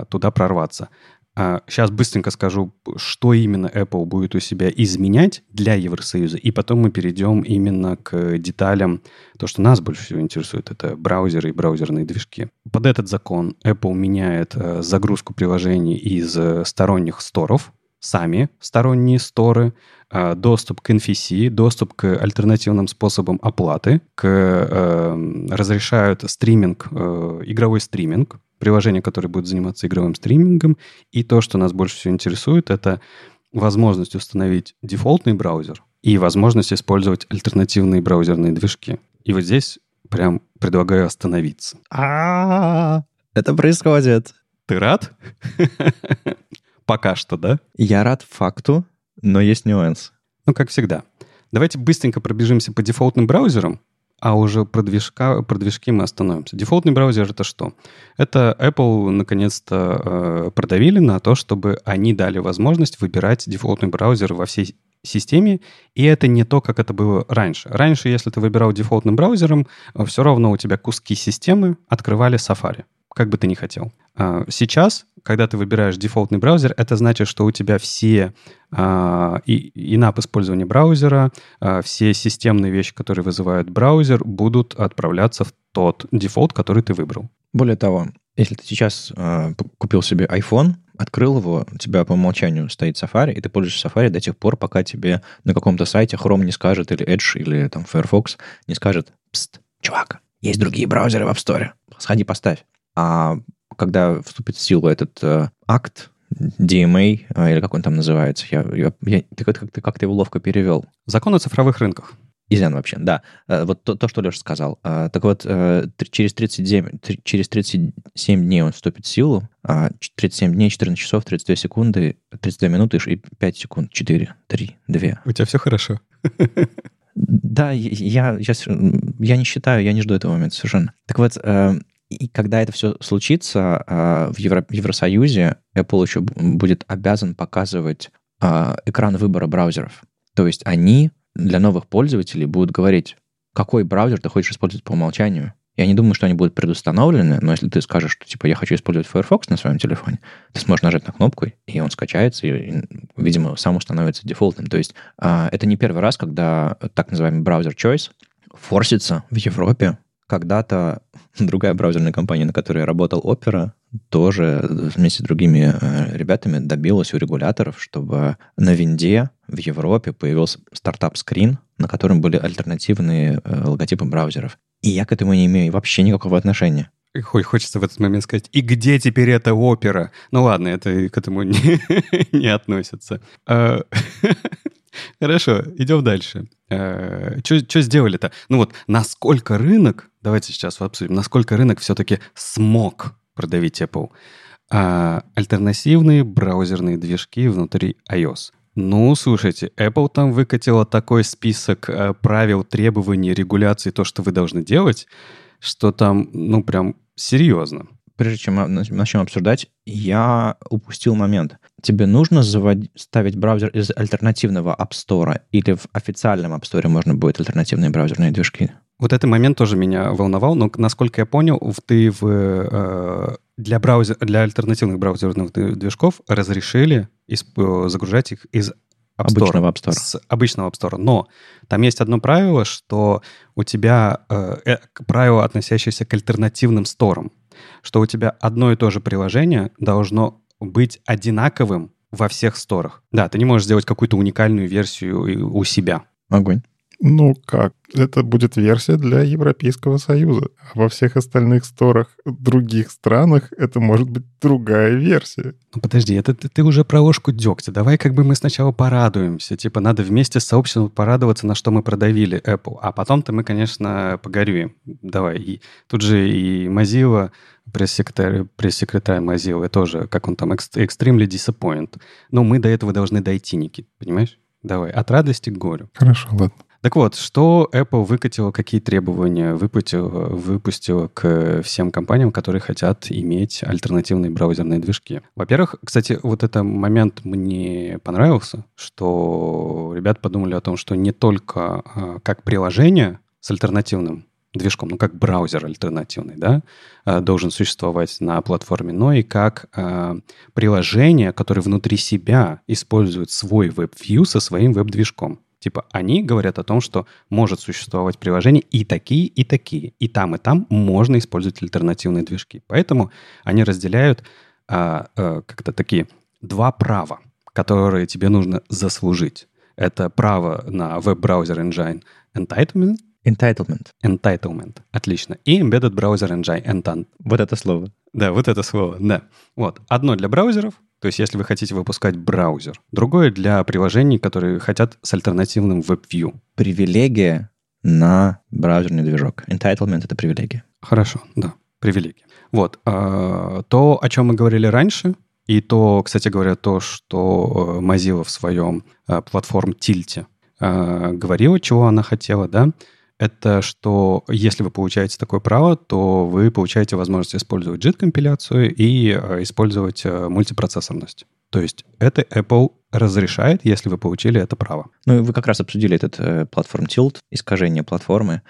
туда прорваться. А, сейчас быстренько скажу, что именно Apple будет у себя изменять для Евросоюза, и потом мы перейдем именно к деталям. То, что нас больше всего интересует, это браузеры и браузерные движки. Под этот закон Apple меняет а, загрузку приложений из а, сторонних сторов, сами сторонние сторы, а, доступ к NFC, доступ к альтернативным способам оплаты, к, э, разрешают стриминг, э, игровой стриминг, приложения, которые будут заниматься игровым стримингом. И то, что нас больше всего интересует, это возможность установить дефолтный браузер и возможность использовать альтернативные браузерные движки. И вот здесь прям предлагаю остановиться. А, это происходит. Ты рад? Пока что, да? Я рад факту, но есть нюанс. Ну, как всегда. Давайте быстренько пробежимся по дефолтным браузерам, а уже про, движка, про движки мы остановимся. Дефолтный браузер — это что? Это Apple наконец-то э, продавили на то, чтобы они дали возможность выбирать дефолтный браузер во всей системе, и это не то, как это было раньше. Раньше, если ты выбирал дефолтным браузером, все равно у тебя куски системы открывали Safari, как бы ты ни хотел. А сейчас, когда ты выбираешь дефолтный браузер, это значит, что у тебя все а, и инап использования браузера, а, все системные вещи, которые вызывают браузер, будут отправляться в тот дефолт, который ты выбрал. Более того, если ты сейчас э, купил себе iPhone, открыл его, у тебя по умолчанию стоит Safari, и ты пользуешься Safari до тех пор, пока тебе на каком-то сайте Chrome не скажет, или Edge, или там Firefox не скажет, Пст, чувак, есть другие браузеры в App Store, сходи поставь. А когда вступит в силу этот э, акт, DMA, э, или как он там называется, я, я, я, ты, как, ты как-то его ловко перевел. Закон о цифровых рынках. Изян вообще, да. Э, вот то, то, что Леша сказал. Э, так вот, э, через 37, через 37 дней он вступит в силу. 37 дней, 14 часов, 32 секунды, 32 минуты и 5 секунд. 4, 3, 2. У тебя все хорошо? Да, я сейчас... Я не считаю, я не жду этого момента совершенно. Так вот, и когда это все случится, в, Евро, в Евросоюзе Apple еще будет обязан показывать экран выбора браузеров. То есть они для новых пользователей будут говорить, какой браузер ты хочешь использовать по умолчанию. Я не думаю, что они будут предустановлены, но если ты скажешь, что типа я хочу использовать Firefox на своем телефоне, ты сможешь нажать на кнопку, и он скачается, и, видимо, сам установится дефолтным. То есть а, это не первый раз, когда так называемый браузер choice форсится в Европе. Когда-то другая браузерная компания, на которой я работал, Opera, тоже вместе с другими э, ребятами добилась у регуляторов, чтобы на винде в Европе появился стартап-скрин, на котором были альтернативные э, логотипы браузеров. И я к этому не имею вообще никакого отношения. Ой, хочется в этот момент сказать, и где теперь эта опера? Ну ладно, это к этому не, не относится. Хорошо, идем дальше. А, Что сделали-то? Ну вот, насколько рынок, давайте сейчас обсудим, насколько рынок все-таки смог продавить Apple. А, альтернативные браузерные движки внутри iOS. Ну, слушайте, Apple там выкатила такой список э, правил, требований, регуляций, то, что вы должны делать, что там, ну, прям серьезно. Прежде чем начнем обсуждать, я упустил момент. Тебе нужно заводить, ставить браузер из альтернативного App Store или в официальном App Store можно будет альтернативные браузерные движки? Вот этот момент тоже меня волновал, но, насколько я понял, ты в, э, для, браузер, для альтернативных браузерных движков разрешили исп- загружать их из App Store, обычного App Store. С обычного App Store. Но там есть одно правило, что у тебя э, э правило, относящееся к альтернативным сторам, что у тебя одно и то же приложение должно быть одинаковым во всех сторах. Да, ты не можешь сделать какую-то уникальную версию у себя. Огонь. Ну как? Это будет версия для Европейского Союза. А во всех остальных сторах других странах это может быть другая версия. Ну подожди, это ты, ты уже про ложку дегтя. Давай как бы мы сначала порадуемся. Типа надо вместе с сообществом порадоваться, на что мы продавили Apple. А потом-то мы, конечно, погорюем. Давай. И тут же и Mozilla, пресс-секретарь, пресс-секретарь Mozilla тоже, как он там, extremely disappointed. Но мы до этого должны дойти, Никит, понимаешь? Давай, от радости к горю. Хорошо, ладно. Так вот, что Apple выкатила, какие требования выпустила, выпустила к всем компаниям, которые хотят иметь альтернативные браузерные движки? Во-первых, кстати, вот этот момент мне понравился, что ребят подумали о том, что не только а, как приложение с альтернативным движком, ну как браузер альтернативный, да, а, должен существовать на платформе, но и как э, приложение, которое внутри себя использует свой WebView со своим веб-движком. Типа они говорят о том, что может существовать приложение и такие, и такие. И там, и там можно использовать альтернативные движки. Поэтому они разделяют а, а, как-то такие два права, которые тебе нужно заслужить. Это право на веб-браузер engine entitlement. Entitlement. Entitlement. Отлично. И embedded browser engine. Entant. Вот это слово. Да, вот это слово, да. Вот, одно для браузеров, то есть если вы хотите выпускать браузер, другое для приложений, которые хотят с альтернативным WebView. Привилегия на браузерный движок. Entitlement — это привилегия. Хорошо, да, привилегия. Вот, а, то, о чем мы говорили раньше, и то, кстати говоря, то, что э, Mozilla в своем э, платформ Тильте э, говорила, чего она хотела, да, это что если вы получаете такое право, то вы получаете возможность использовать JIT-компиляцию и использовать мультипроцессорность. То есть это Apple разрешает, если вы получили это право. Ну, и вы как раз обсудили этот э, платформ Tilt, искажение платформы,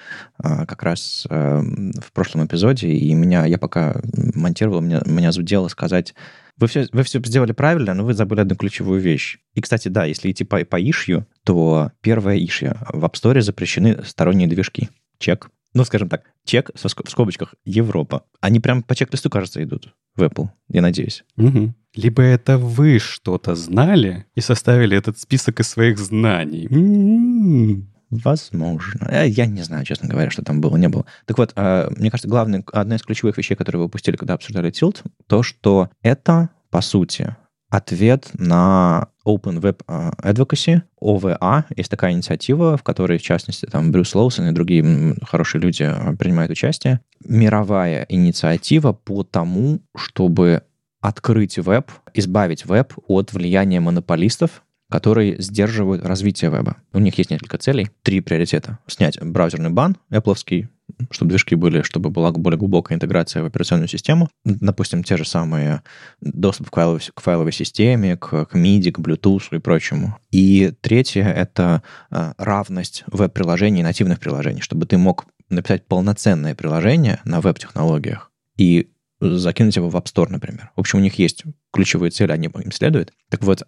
э, как раз э, в прошлом эпизоде, и меня, я пока монтировал, меня, меня зудело сказать, вы все, вы все сделали правильно, но вы забыли одну ключевую вещь. И, кстати, да, если идти по, по ишью, то первое ишью. В App Store запрещены сторонние движки. Чек. Ну, скажем так, чек в скобочках Европа. Они прям по чек-листу, кажется, идут в Apple, я надеюсь. Угу. Либо это вы что-то знали и составили этот список из своих знаний. М-м-м. Возможно. Э, я не знаю, честно говоря, что там было, не было. Так вот, э, мне кажется, главное, одна из ключевых вещей, которые вы упустили, когда обсуждали Tilt, то, что это, по сути, ответ на Open Web э, Advocacy, OVA. Есть такая инициатива, в которой, в частности, там Брюс Лоусон и другие хорошие люди принимают участие. Мировая инициатива по тому, чтобы открыть веб, избавить веб от влияния монополистов, которые сдерживают развитие веба. У них есть несколько целей, три приоритета. Снять браузерный бан, Apple, чтобы движки были, чтобы была более глубокая интеграция в операционную систему. Допустим, те же самые доступ к файловой, к файловой системе, к, к MIDI, к Bluetooth и прочему. И третье — это э, равность веб-приложений и нативных приложений, чтобы ты мог написать полноценное приложение на веб-технологиях и закинуть его в App Store, например. В общем, у них есть ключевые цели, они им следуют. Так вот,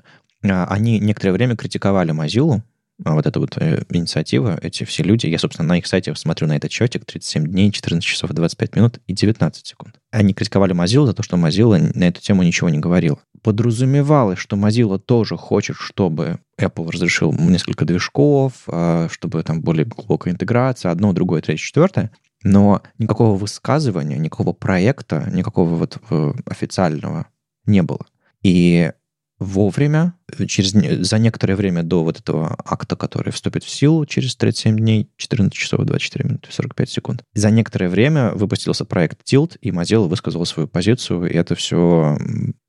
а, они некоторое время критиковали Mozilla, а, вот эта вот э, инициатива, эти все люди, я, собственно, на их сайте смотрю на этот счетик, 37 дней, 14 часов 25 минут и 19 секунд. Они критиковали Mozilla за то, что Mozilla на эту тему ничего не говорил. Подразумевалось, что Mozilla тоже хочет, чтобы Apple разрешил несколько движков, а, чтобы там более глубокая интеграция, одно, другое, третье, четвертое. Но никакого высказывания, никакого проекта, никакого вот э, официального не было. И вовремя, через, за некоторое время до вот этого акта, который вступит в силу через 37 дней, 14 часов 24 минуты 45 секунд, за некоторое время выпустился проект Tilt, и Mozilla высказала свою позицию, и это все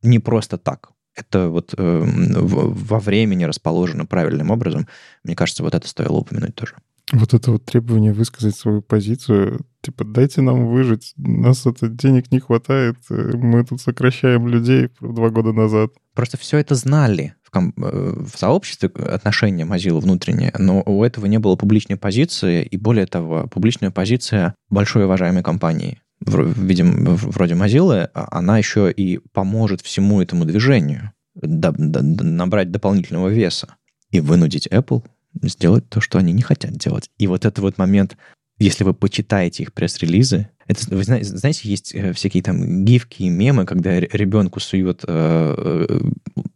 не просто так. Это вот э, во времени расположено правильным образом. Мне кажется, вот это стоило упомянуть тоже. Вот это вот требование высказать свою позицию, типа, дайте нам выжить, нас это денег не хватает, э, мы тут сокращаем людей два года назад. Просто все это знали в, ком- э, в сообществе отношения Mozilla внутренние, но у этого не было публичной позиции, и более того, публичная позиция большой уважаемой компании, видим, вроде Mozilla, а она еще и поможет всему этому движению набрать дополнительного веса и вынудить Apple сделать то, что они не хотят делать. И вот этот вот момент, если вы почитаете их пресс-релизы, это, вы знаете, знаете, есть э, всякие там гифки и мемы, когда ребенку сует э, э,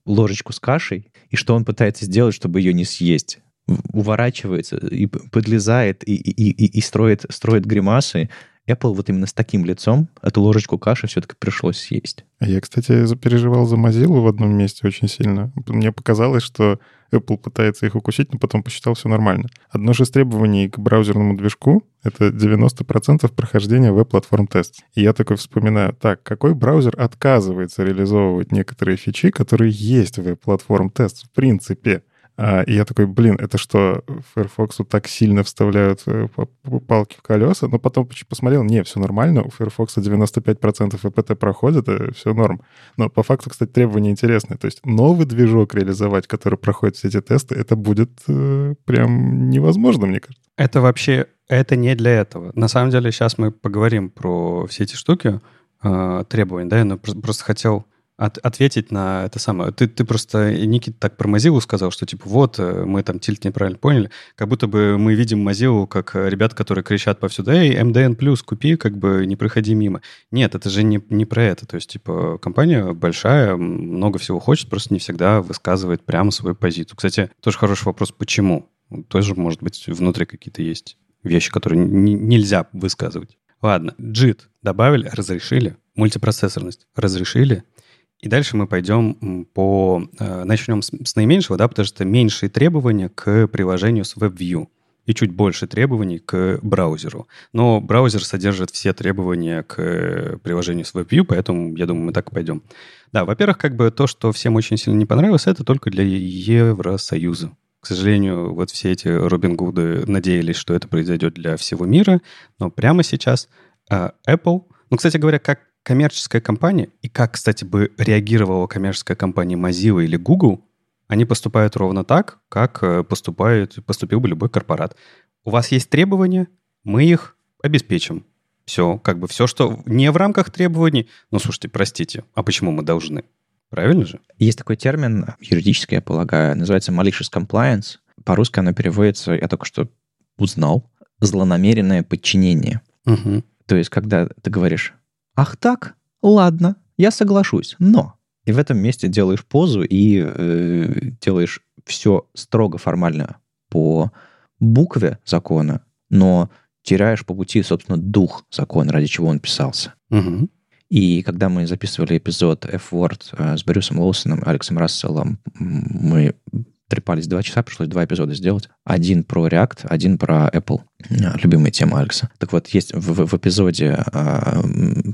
ложечку с кашей, и что он пытается сделать, чтобы ее не съесть уворачивается и подлезает и, и, и, и строит, строит гримасы, Apple вот именно с таким лицом эту ложечку каши все-таки пришлось съесть. А я, кстати, запереживал за Mozilla в одном месте очень сильно. Мне показалось, что Apple пытается их укусить, но потом посчитал все нормально. Одно же из требований к браузерному движку — это 90% прохождения веб-платформ-тест. И я такой вспоминаю, так, какой браузер отказывается реализовывать некоторые фичи, которые есть в веб-платформ-тест в принципе? А, и я такой, блин, это что, Firefox так сильно вставляют э, палки в колеса? Но потом посмотрел, не, все нормально, у Firefox 95% ВПТ проходит, и все норм. Но по факту, кстати, требования интересные. То есть новый движок реализовать, который проходит все эти тесты, это будет э, прям невозможно, мне кажется. Это вообще, это не для этого. На самом деле, сейчас мы поговорим про все эти штуки, э, требования, да, я просто хотел от, ответить на это самое. Ты, ты просто, Никит, так про Mozilla сказал, что типа вот, э, мы там тильт неправильно поняли. Как будто бы мы видим Mozilla как ребят, которые кричат повсюду, эй, MDN+, купи, как бы не проходи мимо. Нет, это же не, не про это. То есть, типа, компания большая, много всего хочет, просто не всегда высказывает прямо свою позицию. Кстати, тоже хороший вопрос, почему? Тоже, может быть, внутри какие-то есть вещи, которые нельзя высказывать. Ладно, JIT добавили, разрешили. мультипроцессорность разрешили, и дальше мы пойдем по... Э, начнем с, с наименьшего, да, потому что меньшие требования к приложению с WebView и чуть больше требований к браузеру. Но браузер содержит все требования к приложению с WebView, поэтому, я думаю, мы так и пойдем. Да, во-первых, как бы то, что всем очень сильно не понравилось, это только для Евросоюза. К сожалению, вот все эти Робин Гуды надеялись, что это произойдет для всего мира, но прямо сейчас э, Apple... Ну, кстати говоря, как коммерческая компания, и как, кстати, бы реагировала коммерческая компания Mozilla или Google, они поступают ровно так, как э, поступает, поступил бы любой корпорат. У вас есть требования, мы их обеспечим. Все, как бы все, что не в рамках требований, ну, слушайте, простите, а почему мы должны? Правильно же? Есть такой термин, юридический, я полагаю, называется malicious compliance. По-русски оно переводится, я только что узнал, злонамеренное подчинение. Угу. То есть, когда ты говоришь, Ах так? Ладно, я соглашусь, но... И в этом месте делаешь позу и э, делаешь все строго формально по букве закона, но теряешь по пути, собственно, дух закона, ради чего он писался. Угу. И когда мы записывали эпизод F-Word э, с Брюсом Уолсоном, Алексом Расселом, мы трепались два часа, пришлось два эпизода сделать. Один про React, один про Apple. Любимая тема Алекса. Так вот, есть в, в эпизоде э,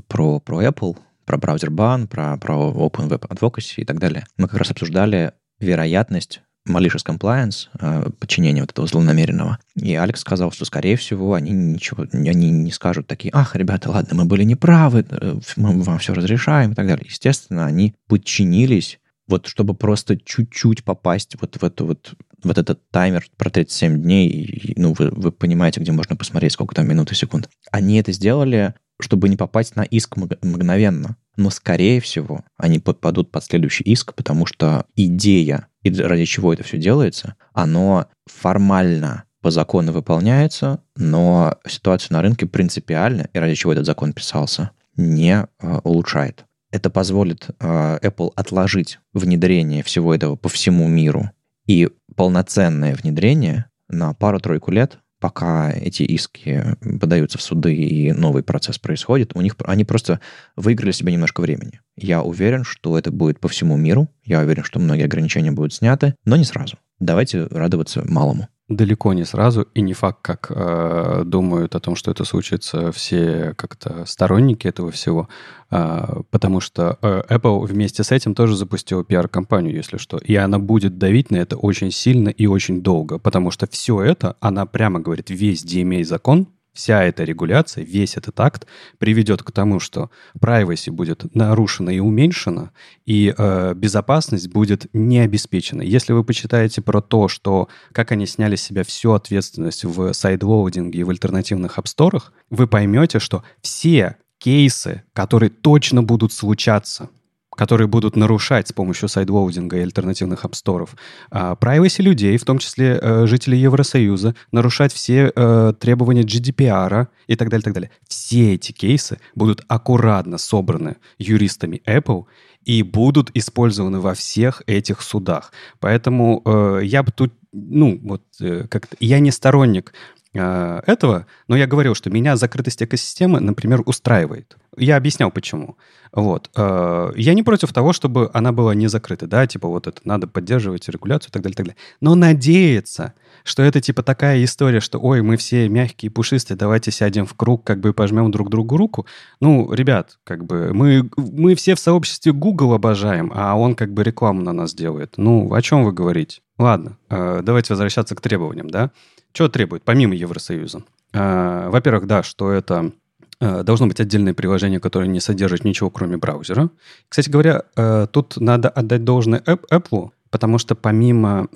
про, про Apple, про браузер бан, про, про Open Web Advocacy и так далее. Мы как раз обсуждали вероятность malicious compliance, э, подчинения вот этого злонамеренного. И Алекс сказал, что, скорее всего, они ничего, они не скажут такие, ах, ребята, ладно, мы были неправы, э, мы вам все разрешаем и так далее. Естественно, они подчинились вот чтобы просто чуть-чуть попасть вот в эту вот вот этот таймер про 37 дней, и, ну, вы, вы понимаете, где можно посмотреть, сколько там минут и секунд. Они это сделали, чтобы не попасть на иск мгновенно. Но, скорее всего, они попадут под следующий иск, потому что идея, и ради чего это все делается, оно формально по закону выполняется, но ситуацию на рынке принципиально, и ради чего этот закон писался, не э, улучшает. Это позволит э, Apple отложить внедрение всего этого по всему миру и полноценное внедрение на пару-тройку лет, пока эти иски подаются в суды и новый процесс происходит, у них они просто выиграли себе немножко времени. Я уверен, что это будет по всему миру. Я уверен, что многие ограничения будут сняты, но не сразу. Давайте радоваться малому далеко не сразу, и не факт, как э, думают о том, что это случится все как-то сторонники этого всего, э, потому что э, Apple вместе с этим тоже запустила пиар-компанию, если что, и она будет давить на это очень сильно и очень долго, потому что все это, она прямо говорит, весь DMA-закон вся эта регуляция, весь этот акт приведет к тому, что privacy будет нарушена и уменьшена, и э, безопасность будет не обеспечена. Если вы почитаете про то, что как они сняли с себя всю ответственность в сайдлоудинге и в альтернативных апсторах, вы поймете, что все кейсы, которые точно будут случаться – которые будут нарушать с помощью сайдлоудинга и альтернативных апсторов а, privacy людей, в том числе э, жителей Евросоюза, нарушать все э, требования GDPR и так далее, так далее. Все эти кейсы будут аккуратно собраны юристами Apple и будут использованы во всех этих судах. Поэтому э, я бы тут, ну, вот, э, как я не сторонник этого, но я говорил, что меня закрытость экосистемы, например, устраивает. Я объяснял, почему. Вот. Э, я не против того, чтобы она была не закрыта, да, типа вот это надо поддерживать регуляцию и так далее, так далее. Но надеяться, что это типа такая история, что, ой, мы все мягкие, пушистые, давайте сядем в круг, как бы пожмем друг другу руку. Ну, ребят, как бы мы, мы все в сообществе Google обожаем, а он как бы рекламу на нас делает. Ну, о чем вы говорите? Ладно, э, давайте возвращаться к требованиям, да. Что требует, помимо Евросоюза? Э, во-первых, да, что это Э, должно быть отдельное приложение, которое не содержит ничего, кроме браузера. Кстати говоря, э, тут надо отдать должное Apple, потому что помимо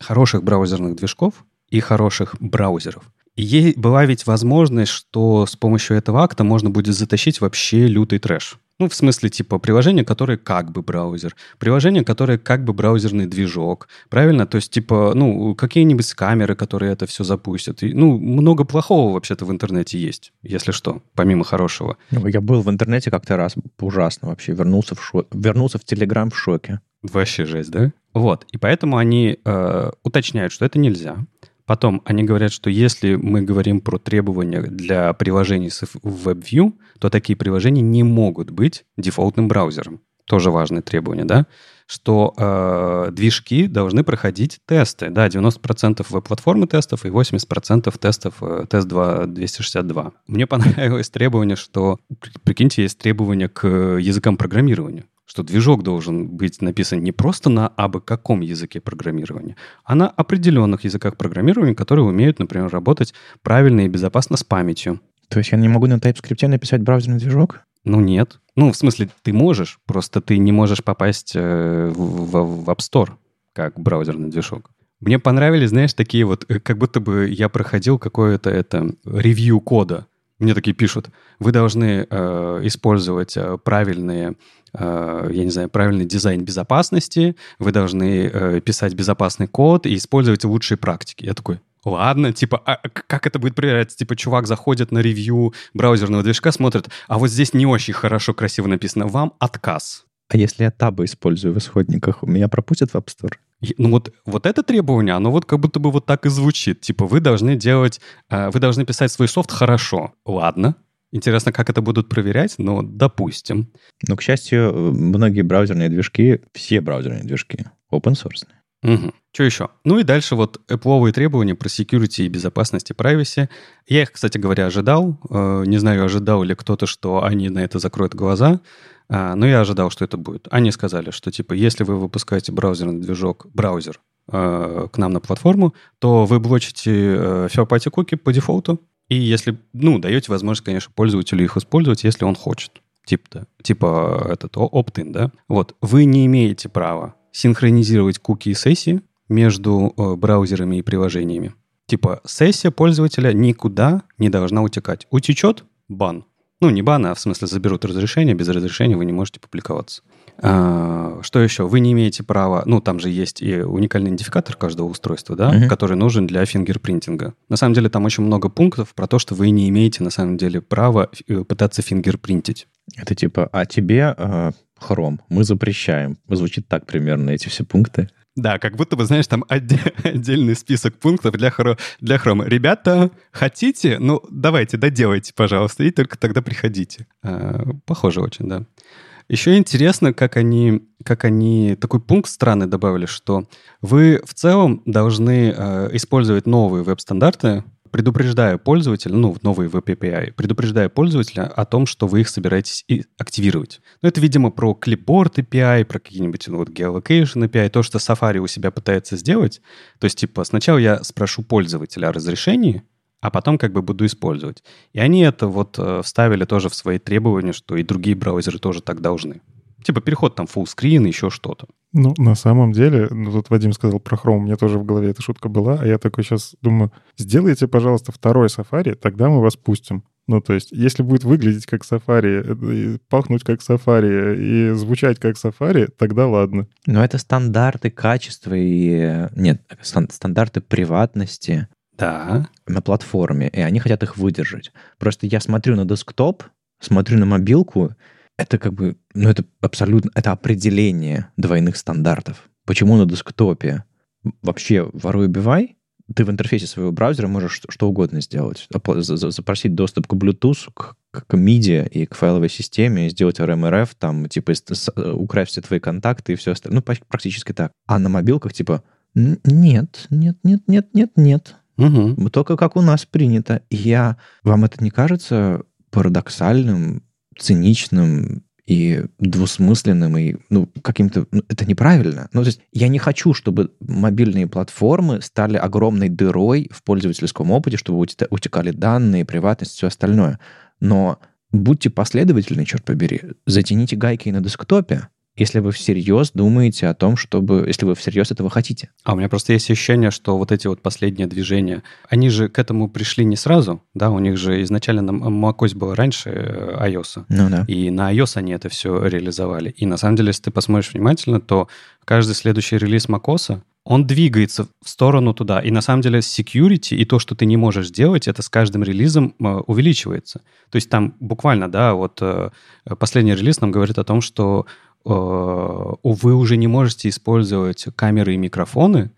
хороших браузерных движков и хороших браузеров, была ведь возможность, что с помощью этого акта можно будет затащить вообще лютый трэш. Ну, в смысле, типа, приложение, которое как бы браузер, приложение, которое как бы браузерный движок, правильно? То есть, типа, ну, какие-нибудь камеры, которые это все запустят. И, ну, много плохого вообще-то в интернете есть, если что, помимо хорошего. Ну, я был в интернете как-то раз, ужасно вообще, вернулся в, шо... вернулся в Телеграм в шоке. Вообще жесть, да? Вот, и поэтому они э, уточняют, что это нельзя. Потом они говорят, что если мы говорим про требования для приложений с WebView, то такие приложения не могут быть дефолтным браузером. Тоже важное требование, да? Что э, движки должны проходить тесты. Да, 90% веб-платформы тестов и 80% тестов э, тест 2 262. Мне понравилось требование, что, прикиньте, есть требования к языкам программирования что движок должен быть написан не просто на абы каком языке программирования, а на определенных языках программирования, которые умеют, например, работать правильно и безопасно с памятью. То есть я не могу на TypeScript написать браузерный движок? Ну, нет. Ну, в смысле, ты можешь, просто ты не можешь попасть э, в, в App Store как браузерный движок. Мне понравились, знаешь, такие вот, э, как будто бы я проходил какое-то это ревью кода. Мне такие пишут, вы должны э, использовать э, правильные я не знаю, правильный дизайн безопасности, вы должны э, писать безопасный код и использовать лучшие практики. Я такой, Ладно, типа, а как это будет проверяться? Типа, чувак заходит на ревью браузерного движка, смотрит, а вот здесь не очень хорошо, красиво написано, вам отказ. А если я табы использую в исходниках, меня пропустят в App Store? Ну вот, вот это требование, оно вот как будто бы вот так и звучит. Типа, вы должны делать, э, вы должны писать свой софт хорошо. Ладно, Интересно, как это будут проверять, но допустим. Но, к счастью, многие браузерные движки, все браузерные движки, open source. Угу. Что еще? Ну и дальше вот Apple требования про security и безопасность и privacy. Я их, кстати говоря, ожидал. Э, не знаю, ожидал ли кто-то, что они на это закроют глаза. А, но я ожидал, что это будет. Они сказали, что типа, если вы выпускаете браузерный движок, браузер э, к нам на платформу, то вы блочите э, third-party cookie по дефолту, и если, ну, даете возможность, конечно, пользователю их использовать, если он хочет. Типа, типа этот opt-in, да? Вот, вы не имеете права синхронизировать куки и сессии между э, браузерами и приложениями. Типа, сессия пользователя никуда не должна утекать. Утечет — бан. Ну, не бан, а в смысле заберут разрешение. Без разрешения вы не можете публиковаться. А, что еще? Вы не имеете права, ну, там же есть и уникальный идентификатор каждого устройства, да, uh-huh. который нужен для фингерпринтинга. На самом деле там очень много пунктов про то, что вы не имеете, на самом деле, права э, пытаться фингерпринтить. Это типа, а тебе, э, Chrome, мы запрещаем. Звучит так примерно эти все пункты. Да, как будто бы, знаешь, там отдельный список пунктов для, хро... для хрома. Ребята, хотите? Ну, давайте, доделайте, пожалуйста, и только тогда приходите. А, похоже очень, да. Еще интересно, как они, как они такой пункт странный добавили, что вы в целом должны э, использовать новые веб-стандарты, предупреждая пользователя, ну, новые веб-API, предупреждая пользователя о том, что вы их собираетесь и активировать. Ну, это, видимо, про Clipboard API, про какие-нибудь ну, вот Geolocation API, то, что Safari у себя пытается сделать. То есть, типа, сначала я спрошу пользователя о разрешении, а потом как бы буду использовать. И они это вот э, вставили тоже в свои требования, что и другие браузеры тоже так должны. Типа переход там full screen, еще что-то. Ну, на самом деле, ну, тут Вадим сказал про Chrome, у меня тоже в голове эта шутка была, а я такой сейчас думаю, сделайте, пожалуйста, второй Safari, тогда мы вас пустим. Ну, то есть, если будет выглядеть как Safari, пахнуть как Safari и звучать как Safari, тогда ладно. Но это стандарты качества и... Нет, стандарты приватности да. на платформе, и они хотят их выдержать. Просто я смотрю на десктоп, смотрю на мобилку, это как бы, ну это абсолютно, это определение двойных стандартов. Почему на десктопе вообще воруй убивай, ты в интерфейсе своего браузера можешь что угодно сделать. Запросить доступ к Bluetooth, к, к MIDI и к файловой системе, сделать RMRF, там, типа, украсть все твои контакты и все остальное. Ну, практически так. А на мобилках, типа, нет, нет, нет, нет, нет, нет. Угу. Только как у нас принято. Я... Вам это не кажется парадоксальным, циничным и двусмысленным, и ну, каким-то... Ну, это неправильно. Ну, то есть я не хочу, чтобы мобильные платформы стали огромной дырой в пользовательском опыте, чтобы утекали данные, приватность, все остальное. Но будьте последовательны, черт побери. Затяните гайки на десктопе, если вы всерьез думаете о том, чтобы, если вы всерьез этого хотите. А у меня просто есть ощущение, что вот эти вот последние движения, они же к этому пришли не сразу, да, у них же изначально на macOS было раньше э, iOS, ну, да. и на iOS они это все реализовали. И на самом деле, если ты посмотришь внимательно, то каждый следующий релиз macOS, он двигается в сторону туда. И на самом деле security и то, что ты не можешь сделать, это с каждым релизом э, увеличивается. То есть там буквально, да, вот э, последний релиз нам говорит о том, что вы уже не можете использовать камеры и микрофоны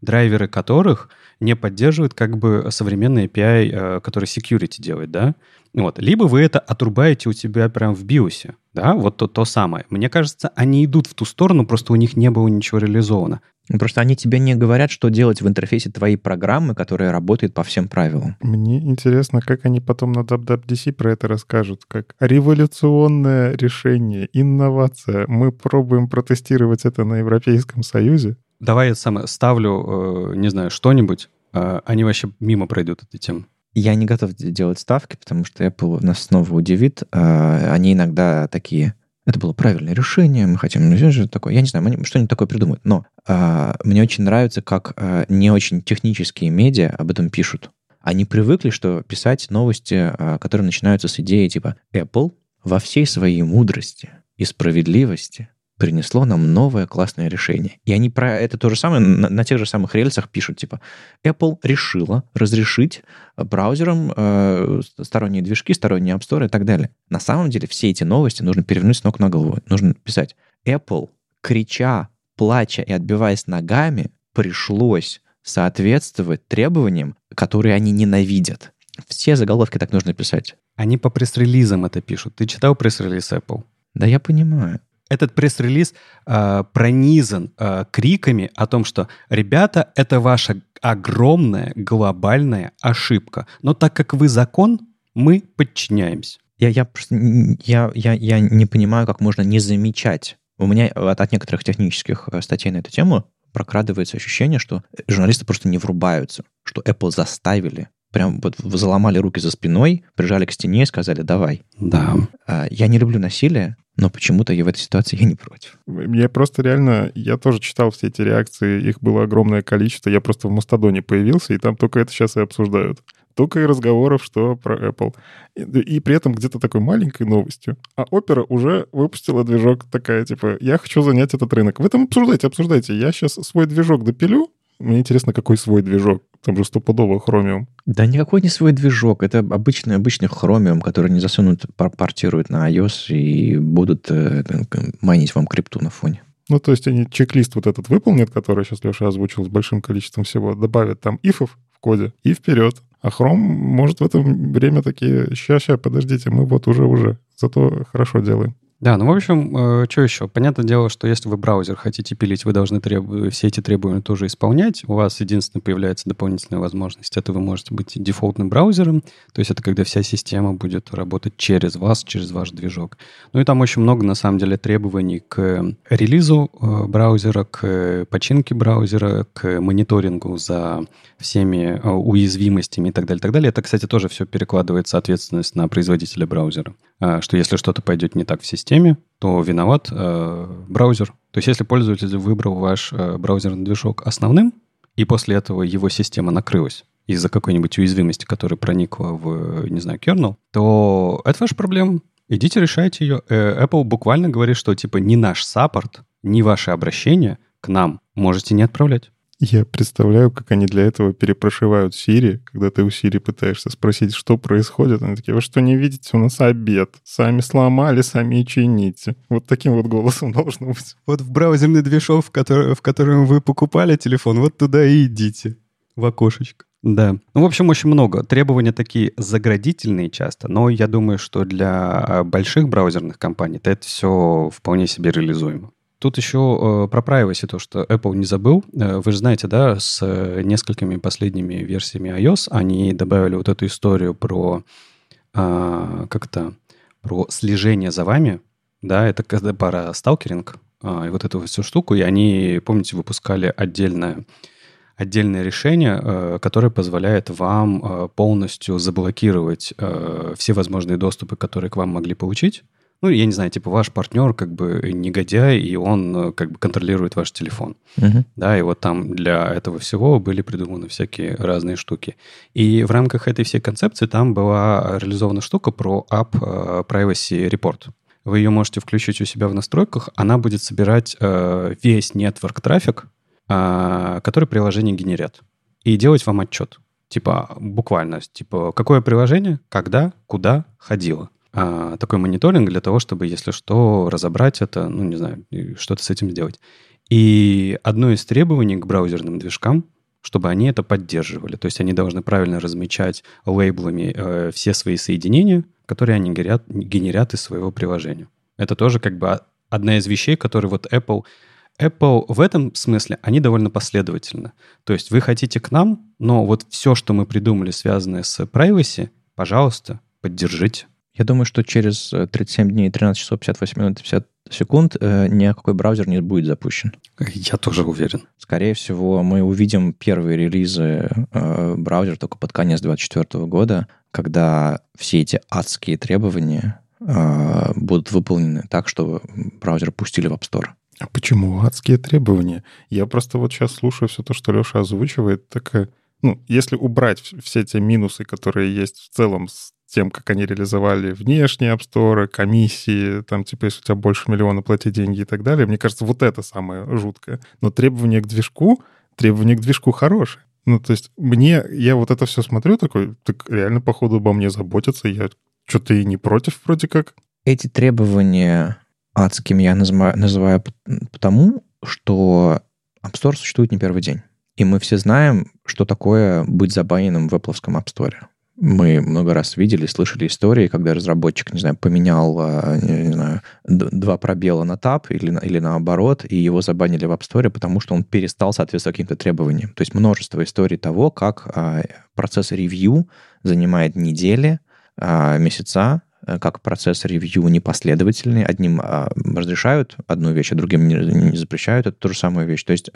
драйверы которых не поддерживают как бы современный API, э, который security делает, да? Вот. Либо вы это отрубаете у себя прям в биосе, да, вот то, то самое. Мне кажется, они идут в ту сторону, просто у них не было ничего реализовано. Ну, просто они тебе не говорят, что делать в интерфейсе твоей программы, которая работает по всем правилам. Мне интересно, как они потом на WWDC про это расскажут, как революционное решение, инновация. Мы пробуем протестировать это на Европейском Союзе. Давай я сам ставлю, э, не знаю, что-нибудь, э, они вообще мимо пройдут этой темы. Я не готов делать ставки, потому что Apple нас снова удивит. Э, они иногда такие это было правильное решение, мы хотим ну, что такое. Я не знаю, мы что-нибудь такое придумают. Но а, мне очень нравится, как а, не очень технические медиа об этом пишут. Они привыкли, что писать новости, а, которые начинаются с идеи типа Apple во всей своей мудрости и справедливости принесло нам новое классное решение. И они про это то же самое на, на тех же самых рельсах пишут, типа, Apple решила разрешить э, браузерам э, сторонние движки, сторонние App Store и так далее. На самом деле все эти новости нужно перевернуть с ног на голову. Нужно писать, Apple, крича, плача и отбиваясь ногами, пришлось соответствовать требованиям, которые они ненавидят. Все заголовки так нужно писать. Они по пресс-релизам это пишут. Ты читал пресс-релиз Apple? Да я понимаю. Этот пресс-релиз э, пронизан э, криками о том, что «Ребята, это ваша огромная глобальная ошибка, но так как вы закон, мы подчиняемся». Я, я, я, я, я не понимаю, как можно не замечать. У меня от, от некоторых технических э, статей на эту тему прокрадывается ощущение, что журналисты просто не врубаются, что Apple заставили прям вот заломали руки за спиной, прижали к стене и сказали «давай». Да. А, я не люблю насилие, но почему-то я в этой ситуации я не против. Я просто реально, я тоже читал все эти реакции, их было огромное количество. Я просто в Мастодоне появился, и там только это сейчас и обсуждают. Только и разговоров, что про Apple. И, и при этом где-то такой маленькой новостью. А Opera уже выпустила движок такая, типа, я хочу занять этот рынок. Вы там обсуждайте, обсуждайте. Я сейчас свой движок допилю, мне интересно, какой свой движок. Там же стопудово хромиум. Да никакой не свой движок. Это обычный, обычный хромиум, который не засунут, портируют на iOS и будут э, майнить вам крипту на фоне. Ну, то есть они чек-лист вот этот выполнят, который сейчас Леша озвучил с большим количеством всего, добавят там ифов в коде и вперед. А Chrome может в это время такие, ща-ща, подождите, мы вот уже-уже, зато хорошо делаем. Да, ну, в общем, э, что еще? Понятное дело, что если вы браузер хотите пилить, вы должны треб... все эти требования тоже исполнять. У вас единственное появляется дополнительная возможность. Это вы можете быть дефолтным браузером. То есть это когда вся система будет работать через вас, через ваш движок. Ну и там очень много, на самом деле, требований к релизу э, браузера, к починке браузера, к мониторингу за всеми э, уязвимостями и так далее, так далее. Это, кстати, тоже все перекладывается ответственность на производителя браузера. А, что если что-то пойдет не так в системе, то виноват э, браузер. То есть если пользователь выбрал ваш э, браузерный движок основным, и после этого его система накрылась из-за какой-нибудь уязвимости, которая проникла в, не знаю, kernel, то это ваша проблема. Идите решайте ее. Э, Apple буквально говорит, что типа ни наш саппорт, ни ваши обращения к нам можете не отправлять. Я представляю, как они для этого перепрошивают Siri, когда ты у Siri пытаешься спросить, что происходит. Они такие, вы что, не видите, у нас обед. Сами сломали, сами и чините. Вот таким вот голосом должно быть. Вот в браузерный движок, в, который, в котором вы покупали телефон, вот туда и идите. В окошечко. Да. Ну, в общем, очень много. Требования такие заградительные часто, но я думаю, что для а, больших браузерных компаний это все вполне себе реализуемо. Тут еще э, про privacy, то, что Apple не забыл. Э, вы же знаете, да, с э, несколькими последними версиями iOS они добавили вот эту историю про э, как-то про слежение за вами. Да, это когда пара сталкеринг э, и вот эту всю штуку. И они, помните, выпускали отдельное отдельное решение, э, которое позволяет вам полностью заблокировать все возможные доступы, которые к вам могли получить ну, я не знаю, типа ваш партнер как бы негодяй, и он э, как бы контролирует ваш телефон. Uh-huh. Да, и вот там для этого всего были придуманы всякие разные штуки. И в рамках этой всей концепции там была реализована штука про App э, Privacy Report. Вы ее можете включить у себя в настройках, она будет собирать э, весь network трафик, э, который приложение генерят, и делать вам отчет. Типа буквально, типа какое приложение, когда, куда ходило а, такой мониторинг для того, чтобы, если что, разобрать это, ну, не знаю, что-то с этим сделать. И одно из требований к браузерным движкам чтобы они это поддерживали. То есть они должны правильно размечать лейблами э, все свои соединения, которые они генерят, генерят из своего приложения. Это тоже как бы одна из вещей, которые вот Apple... Apple в этом смысле, они довольно последовательны. То есть вы хотите к нам, но вот все, что мы придумали, связанное с privacy, пожалуйста, поддержите. Я думаю, что через 37 дней, 13 часов, 58 минут и 50 секунд э, никакой браузер не будет запущен. Я тоже уверен. Скорее всего, мы увидим первые релизы э, браузера только под конец 2024 года, когда все эти адские требования э, будут выполнены так, чтобы браузер пустили в App Store. А почему адские требования? Я просто вот сейчас слушаю все то, что Леша озвучивает, так, ну, если убрать все те минусы, которые есть в целом с тем, как они реализовали внешние Store, комиссии, там, типа, если у тебя больше миллиона, плати деньги и так далее. Мне кажется, вот это самое жуткое. Но требования к движку, требования к движку хорошие. Ну, то есть мне, я вот это все смотрю такой, так реально, походу, обо мне заботятся, я что-то и не против вроде как. Эти требования адскими я называю, называю потому, что App Store существует не первый день. И мы все знаем, что такое быть забаненным в Apple App Store. Мы много раз видели, слышали истории, когда разработчик, не знаю, поменял, а, не знаю, два пробела на тап или, или наоборот, и его забанили в App Store, потому что он перестал соответствовать каким-то требованиям. То есть множество историй того, как а, процесс ревью занимает недели, а, месяца, как процесс ревью непоследовательный. Одним разрешают одну вещь, а другим не, запрещают. Это ту же самую вещь. То есть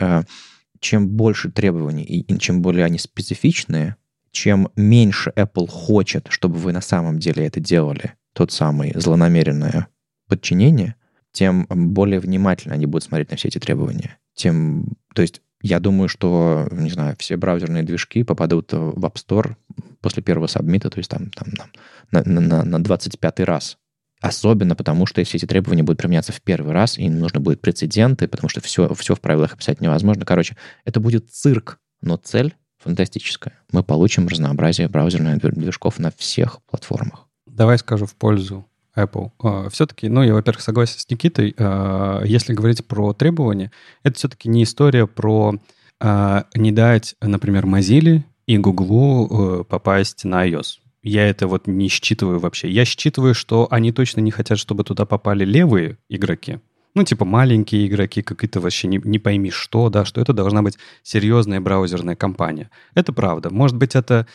чем больше требований и чем более они специфичные, чем меньше Apple хочет, чтобы вы на самом деле это делали, тот самый злонамеренное подчинение, тем более внимательно они будут смотреть на все эти требования. Тем, то есть я думаю, что, не знаю, все браузерные движки попадут в App Store после первого сабмита, то есть там, там, там на, на, на 25 раз. Особенно потому, что если эти требования будут применяться в первый раз, им нужно будет прецеденты, потому что все, все в правилах описать невозможно. Короче, это будет цирк, но цель фантастическая. Мы получим разнообразие браузерных движков на всех платформах. Давай скажу в пользу Apple. А, все-таки, ну, я, во-первых, согласен с Никитой. А, если говорить про требования, это все-таки не история про а, не дать, например, Mozilla и Google э, попасть на iOS. Я это вот не считываю вообще. Я считываю, что они точно не хотят, чтобы туда попали левые игроки, ну, типа маленькие игроки, какие-то вообще не, не пойми что, да, что это должна быть серьезная браузерная компания. Это правда. Может быть, это,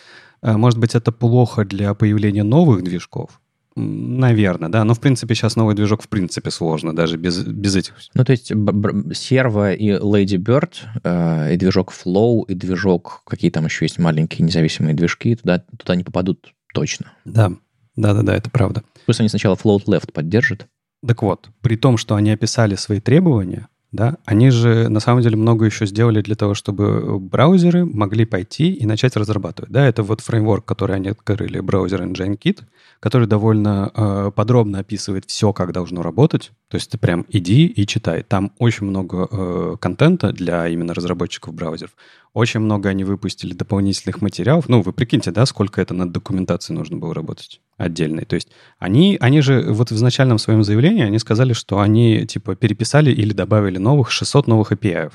э, может быть, это плохо для появления новых движков, Наверное, да. Но, в принципе, сейчас новый движок в принципе сложно, даже без, без этих. Ну, то есть Servo и Lady Bird, э, и движок Flow, и движок, какие там еще есть маленькие независимые движки, туда, туда не попадут точно. Да, да-да-да, это правда. Пусть они сначала Float Left поддержат, так вот, при том, что они описали свои требования, да, они же на самом деле много еще сделали для того, чтобы браузеры могли пойти и начать разрабатывать. Да, это вот фреймворк, который они открыли, браузер Engine Kit, который довольно э, подробно описывает все, как должно работать. То есть ты прям иди и читай. Там очень много э, контента для именно разработчиков браузеров. Очень много они выпустили дополнительных материалов. Ну, вы прикиньте, да, сколько это над документацией нужно было работать отдельной. То есть они, они же вот в изначальном своем заявлении они сказали, что они типа переписали или добавили новых 600 новых API.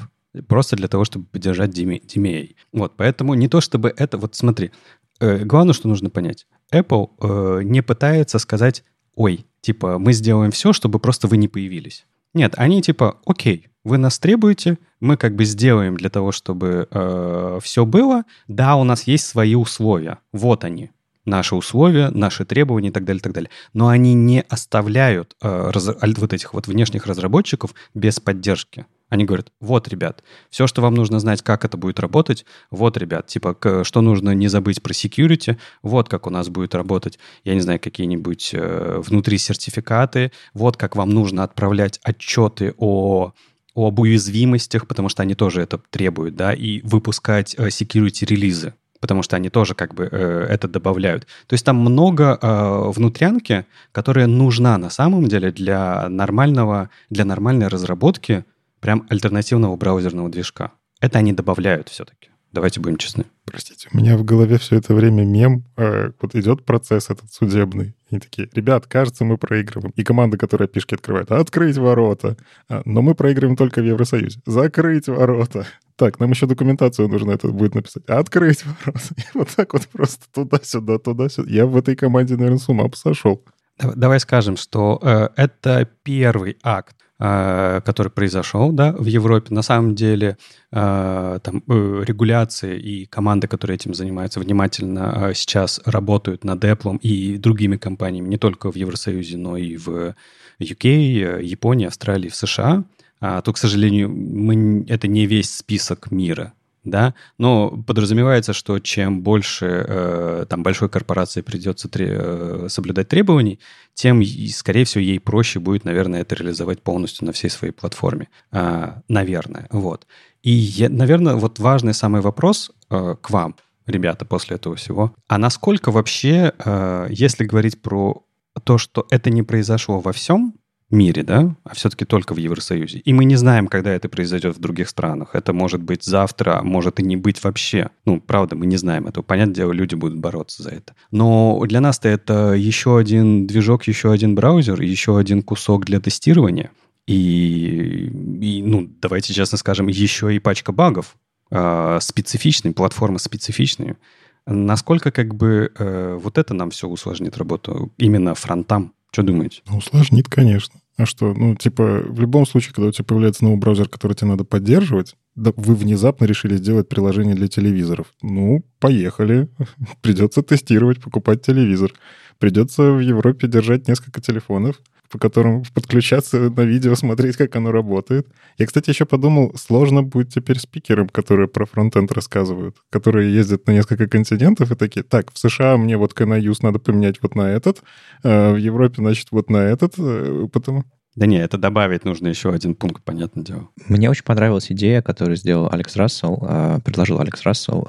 Просто для того, чтобы поддержать DMA. Вот, поэтому не то, чтобы это... Вот смотри, э, главное, что нужно понять. Apple э, не пытается сказать, ой, типа, мы сделаем все, чтобы просто вы не появились. Нет, они типа, окей, вы нас требуете, мы как бы сделаем для того, чтобы э, все было. Да, у нас есть свои условия. Вот они, наши условия, наши требования и так далее, и так далее. Но они не оставляют э, раз, вот этих вот внешних разработчиков без поддержки. Они говорят, вот, ребят, все, что вам нужно знать, как это будет работать, вот, ребят, типа, к, что нужно не забыть про security, вот как у нас будет работать, я не знаю, какие-нибудь э, внутри сертификаты, вот как вам нужно отправлять отчеты о об уязвимостях, потому что они тоже это требуют, да, и выпускать э, security релизы потому что они тоже как бы э, это добавляют. То есть там много э, внутрянки, которая нужна на самом деле для нормального, для нормальной разработки прям альтернативного браузерного движка. Это они добавляют все-таки. Давайте будем честны. Простите, у меня в голове все это время мем, э, вот идет процесс этот судебный. Они такие, ребят, кажется, мы проигрываем. И команда, которая пишки открывает, открыть ворота. А, но мы проигрываем только в Евросоюзе. Закрыть ворота. Так, нам еще документацию нужно это будет написать. Открыть ворота. И вот так вот просто туда-сюда, туда-сюда. Я в этой команде, наверное, с ума сошел. Давай скажем, что э, это первый акт который произошел да, в Европе. На самом деле э, там э, регуляции и команды, которые этим занимаются, внимательно сейчас работают над Apple и другими компаниями, не только в Евросоюзе, но и в UK, Японии, Австралии, в США. А то, к сожалению, мы, это не весь список мира да, но подразумевается, что чем больше э, там большой корпорации придется тре- э, соблюдать требований, тем, скорее всего, ей проще будет, наверное, это реализовать полностью на всей своей платформе. Э, наверное, вот. И, я, наверное, вот важный самый вопрос э, к вам, ребята, после этого всего. А насколько вообще, э, если говорить про то, что это не произошло во всем, мире, да, а все-таки только в Евросоюзе. И мы не знаем, когда это произойдет в других странах. Это может быть завтра, а может и не быть вообще. Ну, правда, мы не знаем этого. Понятное дело, люди будут бороться за это. Но для нас-то это еще один движок, еще один браузер, еще один кусок для тестирования. И, и ну, давайте честно скажем, еще и пачка багов э, специфичной, платформа специфичная. Насколько как бы э, вот это нам все усложнит работу именно фронтам? Что думаете? Ну, усложнит, конечно. А что, ну, типа, в любом случае, когда у тебя появляется новый браузер, который тебе надо поддерживать, да, вы внезапно решили сделать приложение для телевизоров. Ну, поехали. Придется тестировать, покупать телевизор. Придется в Европе держать несколько телефонов, по которым подключаться на видео, смотреть, как оно работает. Я, кстати, еще подумал, сложно будет теперь спикерам, которые про фронтенд рассказывают, которые ездят на несколько континентов и такие, так, в США мне вот Can надо поменять вот на этот, а в Европе, значит, вот на этот, э, потому... Да не, это добавить нужно еще один пункт, понятное дело. Мне очень понравилась идея, которую сделал Алекс Рассел, а, предложил Алекс Рассел,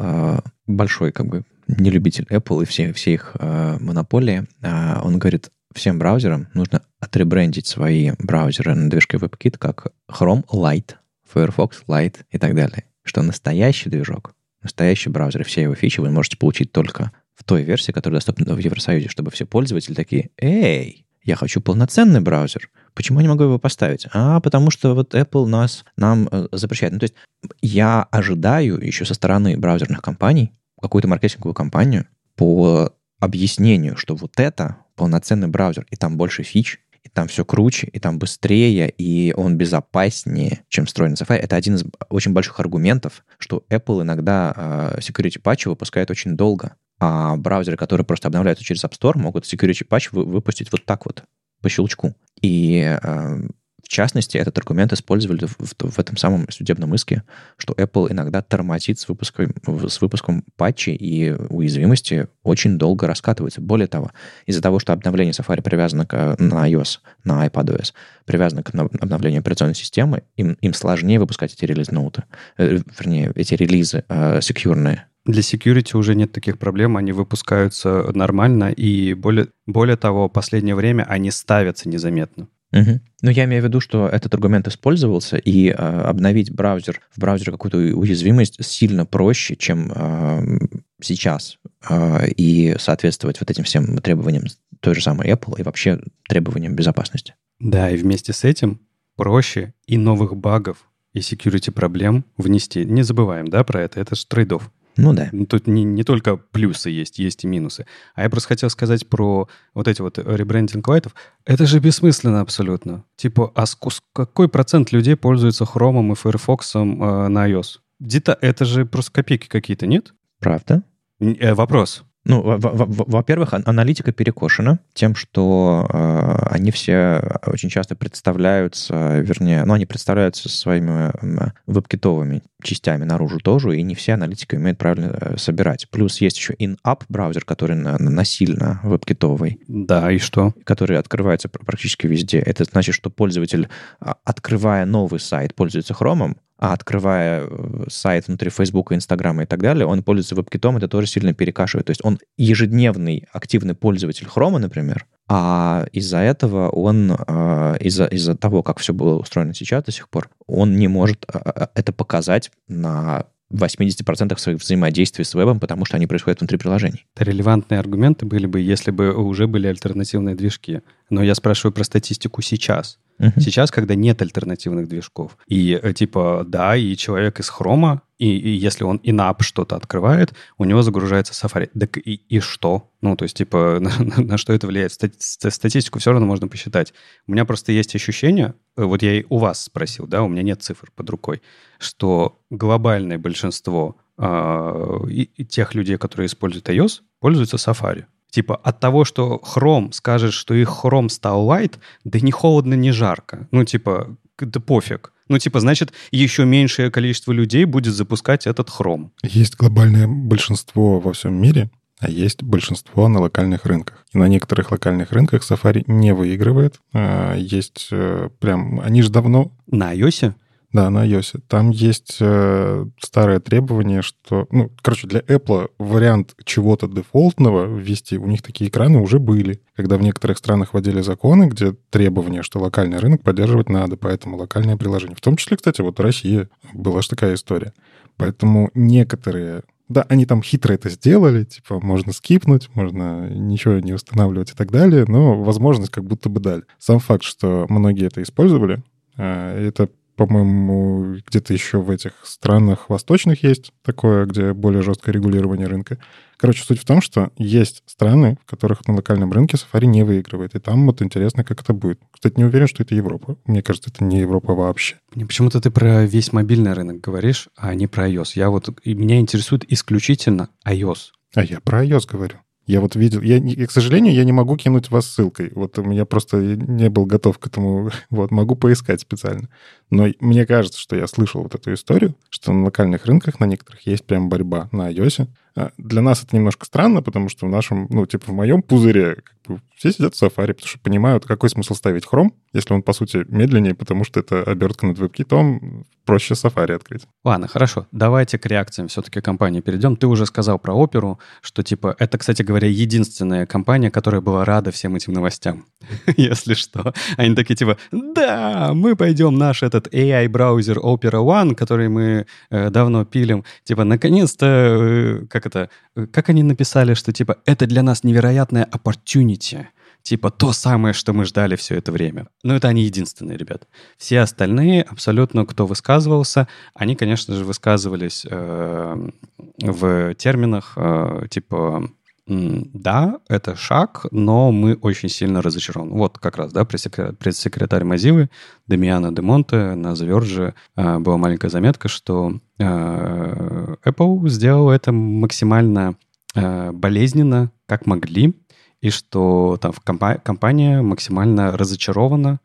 большой как бы не любитель Apple и все, все их монополии. Он говорит, всем браузерам нужно отребрендить свои браузеры на движке WebKit как Chrome Lite, Firefox Lite и так далее. Что настоящий движок, настоящий браузер, все его фичи вы можете получить только в той версии, которая доступна в Евросоюзе, чтобы все пользователи такие, эй, я хочу полноценный браузер. Почему я не могу его поставить? А, потому что вот Apple нас, нам э, запрещает. Ну, то есть я ожидаю еще со стороны браузерных компаний какую-то маркетинговую кампанию по объяснению, что вот это полноценный браузер, и там больше фич, и там все круче, и там быстрее, и он безопаснее, чем встроенный Safari. Это один из очень больших аргументов, что Apple иногда э, security патчи выпускает очень долго, а браузеры, которые просто обновляются через App Store, могут security патч выпустить вот так вот, по щелчку. И э, в частности, этот аргумент использовали в, в, в этом самом судебном иске, что Apple иногда тормозит с выпуском, с выпуском патчей и уязвимости очень долго раскатывается. Более того, из-за того, что обновление Safari привязано к, на iOS, на iPadOS, привязано к обновлению операционной системы, им, им сложнее выпускать эти релиз-ноуты, э, вернее, эти релизы э, секьюрные. Для security уже нет таких проблем, они выпускаются нормально, и более, более того, в последнее время они ставятся незаметно. Угу. Ну, я имею в виду, что этот аргумент использовался, и э, обновить браузер в браузере какую-то уязвимость сильно проще, чем э, сейчас, э, и соответствовать вот этим всем требованиям той же самой Apple и вообще требованиям безопасности. Да, и вместе с этим проще и новых багов, и security проблем внести. Не забываем, да, про это. Это же трейдов. Ну да. Тут не, не только плюсы есть, есть и минусы. А я просто хотел сказать про вот эти вот ребрендинг лайтов. Это же бессмысленно абсолютно. Типа, а с, какой процент людей пользуется Chrome и Firefox э, на iOS? Где-то это же просто копейки какие-то, нет? Правда. Э, вопрос. Ну, во-первых, аналитика перекошена тем, что э, они все очень часто представляются, вернее, ну, они представляются своими э, веб-китовыми частями наружу тоже, и не все аналитики умеют правильно э, собирать. Плюс есть еще in-app браузер, который на, насильно веб-китовый. Да, и что? Который открывается практически везде. Это значит, что пользователь, а, открывая новый сайт, пользуется Chrome, а открывая э, сайт внутри Facebook, Инстаграма и так далее, он пользуется веб-китом, это тоже сильно перекашивает. То есть он ежедневный активный пользователь Chrome, например, а из-за этого он, э, из-за, из-за того, как все было устроено сейчас до сих пор, он не может э, это показать на в 80% своих взаимодействий с вебом, потому что они происходят внутри приложений. Это релевантные аргументы были бы, если бы уже были альтернативные движки. Но я спрашиваю про статистику сейчас. Uh-huh. Сейчас, когда нет альтернативных движков. И э, типа, да, и человек из хрома, и, и если он инап что-то открывает, у него загружается Safari. Так и, и что? Ну, то есть, типа, на, на, на что это влияет? Стати- статистику все равно можно посчитать. У меня просто есть ощущение, э, вот я и у вас спросил, да, у меня нет цифр под рукой, что глобальное большинство э, и, и тех людей, которые используют iOS, пользуются Safari. Типа от того, что Chrome скажет, что их Chrome стал light, да не холодно, не жарко. Ну, типа, да пофиг. Ну, типа, значит, еще меньшее количество людей будет запускать этот Chrome. Есть глобальное большинство во всем мире, а есть большинство на локальных рынках. И на некоторых локальных рынках Safari не выигрывает. А, есть э, прям... Они же давно... На iOS? Да, на iOS. Там есть э, старое требование, что... Ну, короче, для Apple вариант чего-то дефолтного ввести, у них такие экраны уже были. Когда в некоторых странах вводили законы, где требование, что локальный рынок поддерживать надо, поэтому локальное приложение. В том числе, кстати, вот Россия была же такая история. Поэтому некоторые да, они там хитро это сделали, типа можно скипнуть, можно ничего не устанавливать и так далее, но возможность как будто бы дали. Сам факт, что многие это использовали, э, это по-моему, где-то еще в этих странах восточных есть такое, где более жесткое регулирование рынка. Короче, суть в том, что есть страны, в которых на локальном рынке Safari не выигрывает. И там вот интересно, как это будет. Кстати, не уверен, что это Европа. Мне кажется, это не Европа вообще. Почему-то ты про весь мобильный рынок говоришь, а не про iOS. Я вот, меня интересует исключительно iOS. А я про iOS говорю. Я вот видел, я, к сожалению, я не могу кинуть вас ссылкой. Вот у меня просто не был готов к этому. Вот, могу поискать специально. Но мне кажется, что я слышал вот эту историю, что на локальных рынках на некоторых есть прям борьба на iOS. А для нас это немножко странно, потому что в нашем, ну, типа в моем пузыре как бы, все сидят в Safari, потому что понимают, какой смысл ставить Chrome, если он, по сути, медленнее, потому что это обертка над веб-китом, проще Safari открыть. Ладно, хорошо. Давайте к реакциям все-таки компании перейдем. Ты уже сказал про оперу, что, типа, это, кстати говоря, единственная компания, которая была рада всем этим новостям, если что. Они такие, типа, да, мы пойдем наш этот AI-браузер Opera One, который мы э, давно пилим, типа, наконец-то, э, как это, э, как они написали, что, типа, это для нас невероятная opportunity, типа то самое, что мы ждали все это время. Но это они единственные, ребят. Все остальные, абсолютно кто высказывался, они, конечно же, высказывались э, в терминах э, типа да, это шаг, но мы очень сильно разочарованы. Вот как раз, да, пресс-секретарь Mozilla Демиана Демонте на Verge э, была маленькая заметка, что э, Apple сделал это максимально э, болезненно, как могли, и что там компа- компания максимально разочарована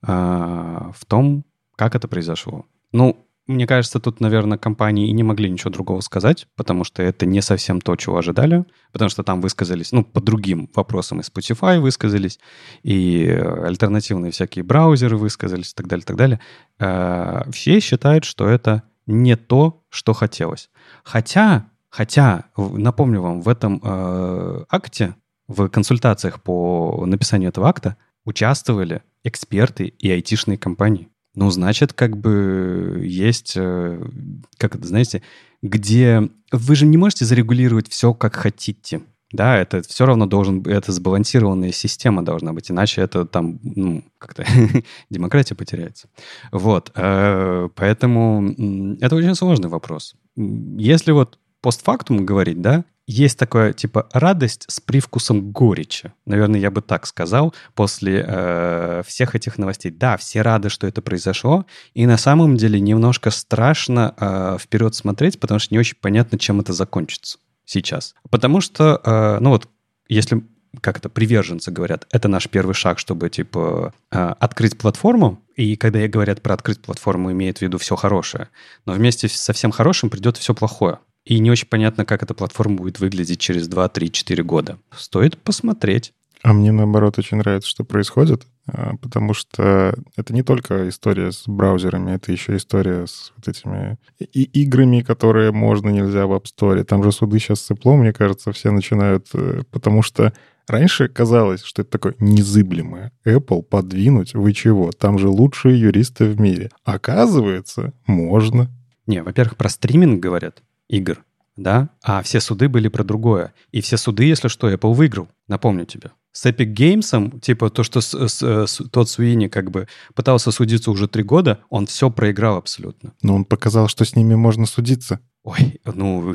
в том, как это произошло. Ну, мне кажется, тут, наверное, компании и не могли ничего другого сказать, потому что это не совсем то, чего ожидали, потому что там высказались, ну, по другим вопросам и Spotify высказались, и альтернативные всякие браузеры высказались и так далее, и так далее. Э, все считают, что это не то, что хотелось. Хотя, хотя, напомню вам, в этом э, акте, в консультациях по написанию этого акта участвовали эксперты и айтишные компании. Ну, значит, как бы есть, э, как это, знаете, где вы же не можете зарегулировать все, как хотите. Да, это все равно должен, это сбалансированная система должна быть, иначе это там, ну, как-то демократия потеряется. Вот, э, поэтому это очень сложный вопрос. Если вот постфактум говорить, да, есть такое, типа, радость с привкусом горечи. Наверное, я бы так сказал после э, всех этих новостей. Да, все рады, что это произошло, и на самом деле немножко страшно э, вперед смотреть, потому что не очень понятно, чем это закончится сейчас. Потому что, э, ну вот, если как это, приверженцы говорят, это наш первый шаг, чтобы, типа, э, открыть платформу, и когда говорят про открыть платформу, имеют в виду все хорошее, но вместе со всем хорошим придет все плохое. И не очень понятно, как эта платформа будет выглядеть через 2, 3, 4 года. Стоит посмотреть. А мне, наоборот, очень нравится, что происходит, а, потому что это не только история с браузерами, это еще история с вот этими и играми, которые можно, нельзя в App Store. Там же суды сейчас с Apple, мне кажется, все начинают, э, потому что Раньше казалось, что это такое незыблемое. Apple подвинуть, вы чего? Там же лучшие юристы в мире. Оказывается, можно. Не, во-первых, про стриминг говорят игр, да, а все суды были про другое. И все суды, если что, Apple выиграл, напомню тебе. С Epic Games, типа то, что с, с, с, тот Суини как бы пытался судиться уже три года, он все проиграл абсолютно. Но он показал, что с ними можно судиться. Ой, ну,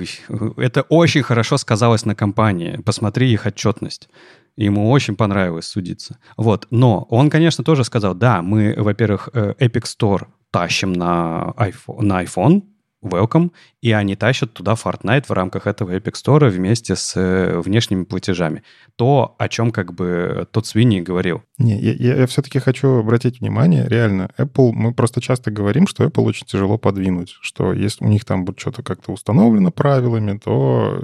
это очень хорошо сказалось на компании. Посмотри их отчетность. Ему очень понравилось судиться. Вот. Но он, конечно, тоже сказал, да, мы, во-первых, э, Epic Store тащим на iPhone, на iPhone Welcome, и они тащат туда Fortnite в рамках этого Epic Store вместе с э, внешними платежами. То, о чем как бы тот Свинни говорил. Не, я, я, я все-таки хочу обратить внимание, реально, Apple, мы просто часто говорим, что Apple очень тяжело подвинуть, что если у них там будет что-то как-то установлено правилами, то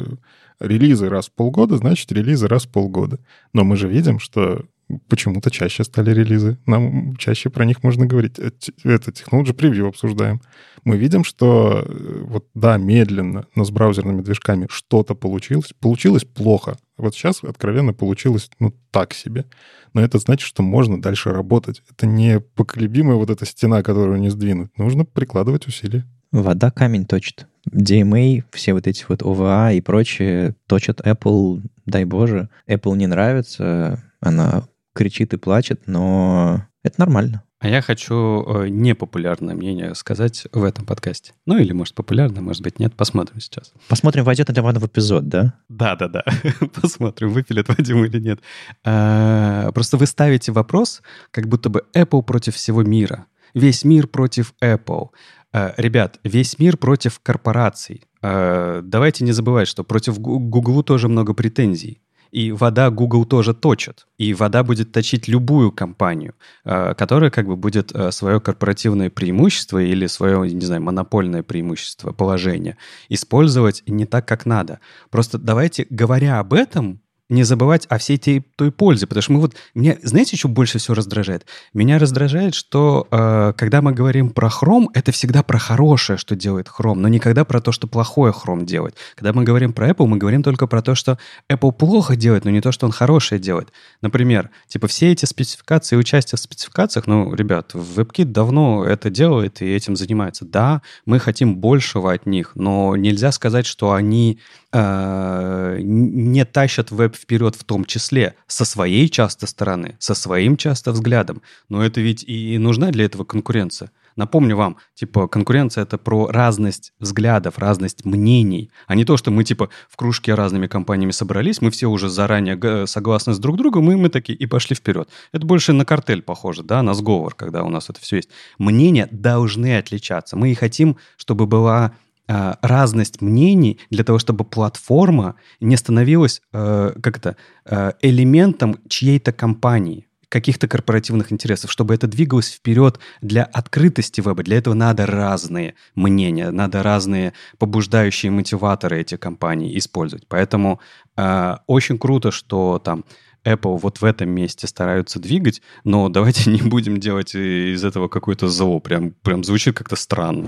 релизы раз в полгода, значит релизы раз в полгода. Но мы же видим, что почему-то чаще стали релизы. Нам чаще про них можно говорить. Э, это Technology Preview обсуждаем. Мы видим, что э, вот да, медленно, но с браузерными движками что-то получилось. Получилось плохо. Вот сейчас откровенно получилось, ну, так себе. Но это значит, что можно дальше работать. Это не поколебимая вот эта стена, которую не сдвинуть. Нужно прикладывать усилия. Вода камень точит. DMA, все вот эти вот OVA и прочее точат Apple, дай боже. Apple не нравится, она кричит и плачет, но это нормально. А я хочу э, непопулярное мнение сказать в этом подкасте. Ну или, может, популярное, может быть, нет. Посмотрим сейчас. Посмотрим, войдет это в эпизод, да? Да-да-да. Посмотрим, выпилят Вадим или нет. А, просто вы ставите вопрос, как будто бы Apple против всего мира. Весь мир против Apple. А, ребят, весь мир против корпораций. А, давайте не забывать, что против Google тоже много претензий. И вода Google тоже точит. И вода будет точить любую компанию, э, которая как бы будет э, свое корпоративное преимущество или свое, не знаю, монопольное преимущество, положение использовать не так, как надо. Просто давайте, говоря об этом, не забывать о всей той, той пользе, потому что мы вот... Меня, знаете, что больше всего раздражает? Меня раздражает, что э, когда мы говорим про хром, это всегда про хорошее, что делает хром, но никогда про то, что плохое хром делает. Когда мы говорим про Apple, мы говорим только про то, что Apple плохо делает, но не то, что он хорошее делает. Например, типа все эти спецификации и участие в спецификациях, ну, ребят, WebKit давно это делает и этим занимается. Да, мы хотим большего от них, но нельзя сказать, что они не тащат веб вперед в том числе со своей часто стороны, со своим часто взглядом. Но это ведь и нужна для этого конкуренция. Напомню вам, типа, конкуренция — это про разность взглядов, разность мнений, а не то, что мы, типа, в кружке разными компаниями собрались, мы все уже заранее согласны с друг другом, и мы такие, и пошли вперед. Это больше на картель похоже, да, на сговор, когда у нас это все есть. Мнения должны отличаться. Мы и хотим, чтобы была Э, разность мнений для того, чтобы платформа не становилась э, как это, э, элементом чьей-то компании каких-то корпоративных интересов, чтобы это двигалось вперед для открытости веба. Для этого надо разные мнения, надо разные побуждающие мотиваторы эти компании использовать. Поэтому э, очень круто, что там Apple вот в этом месте стараются двигать, но давайте не будем делать из этого какое-то зло. Прям, прям звучит как-то странно.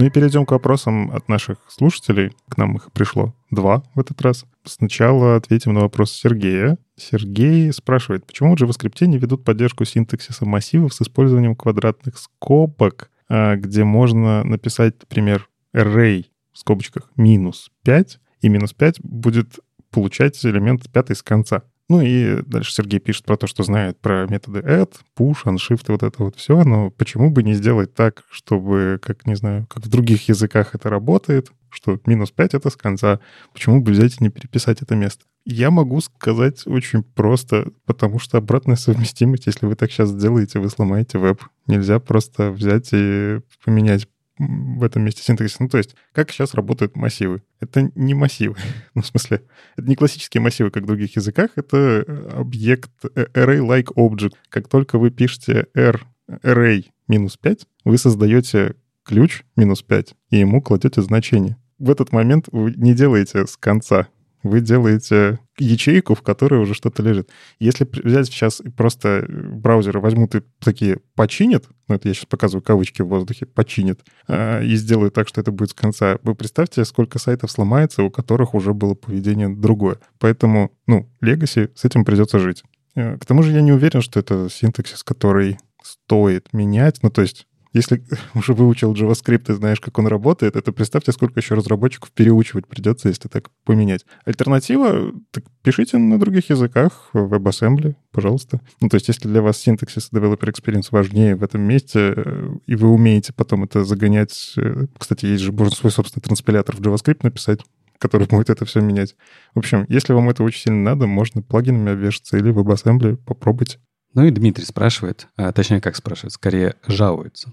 Ну и перейдем к вопросам от наших слушателей. К нам их пришло два в этот раз. Сначала ответим на вопрос Сергея. Сергей спрашивает, почему в JavaScript не ведут поддержку синтаксиса массивов с использованием квадратных скобок, а, где можно написать, например, array в скобочках минус 5, и минус 5 будет получать элемент пятый с конца. Ну и дальше Сергей пишет про то, что знает про методы add, push, unshift вот это вот все. Но почему бы не сделать так, чтобы, как, не знаю, как в других языках это работает, что минус 5 — это с конца. Почему бы взять и не переписать это место? Я могу сказать очень просто, потому что обратная совместимость, если вы так сейчас сделаете, вы сломаете веб. Нельзя просто взять и поменять в этом месте синтаксис. Ну, то есть, как сейчас работают массивы? Это не массивы. ну, в смысле, это не классические массивы, как в других языках. Это э, объект э, array-like object. Как только вы пишете r array минус 5, вы создаете ключ минус 5, и ему кладете значение. В этот момент вы не делаете с конца вы делаете ячейку, в которой уже что-то лежит. Если взять сейчас просто браузеры возьмут и такие починят, ну это я сейчас показываю кавычки в воздухе, починят, э, и сделают так, что это будет с конца, вы представьте, сколько сайтов сломается, у которых уже было поведение другое. Поэтому, ну, Legacy, с этим придется жить. Э, к тому же я не уверен, что это синтаксис, который стоит менять. Ну, то есть если уже выучил JavaScript и знаешь, как он работает, это представьте, сколько еще разработчиков переучивать придется, если так поменять. Альтернатива, так пишите на других языках, в WebAssembly, пожалуйста. Ну, то есть если для вас синтаксис и developer experience важнее в этом месте, э, и вы умеете потом это загонять... Э, кстати, есть же, можно свой собственный транспилятор в JavaScript написать, который будет это все менять. В общем, если вам это очень сильно надо, можно плагинами обвешаться или в WebAssembly попробовать. Ну и Дмитрий спрашивает, а, точнее, как спрашивает, скорее жалуется.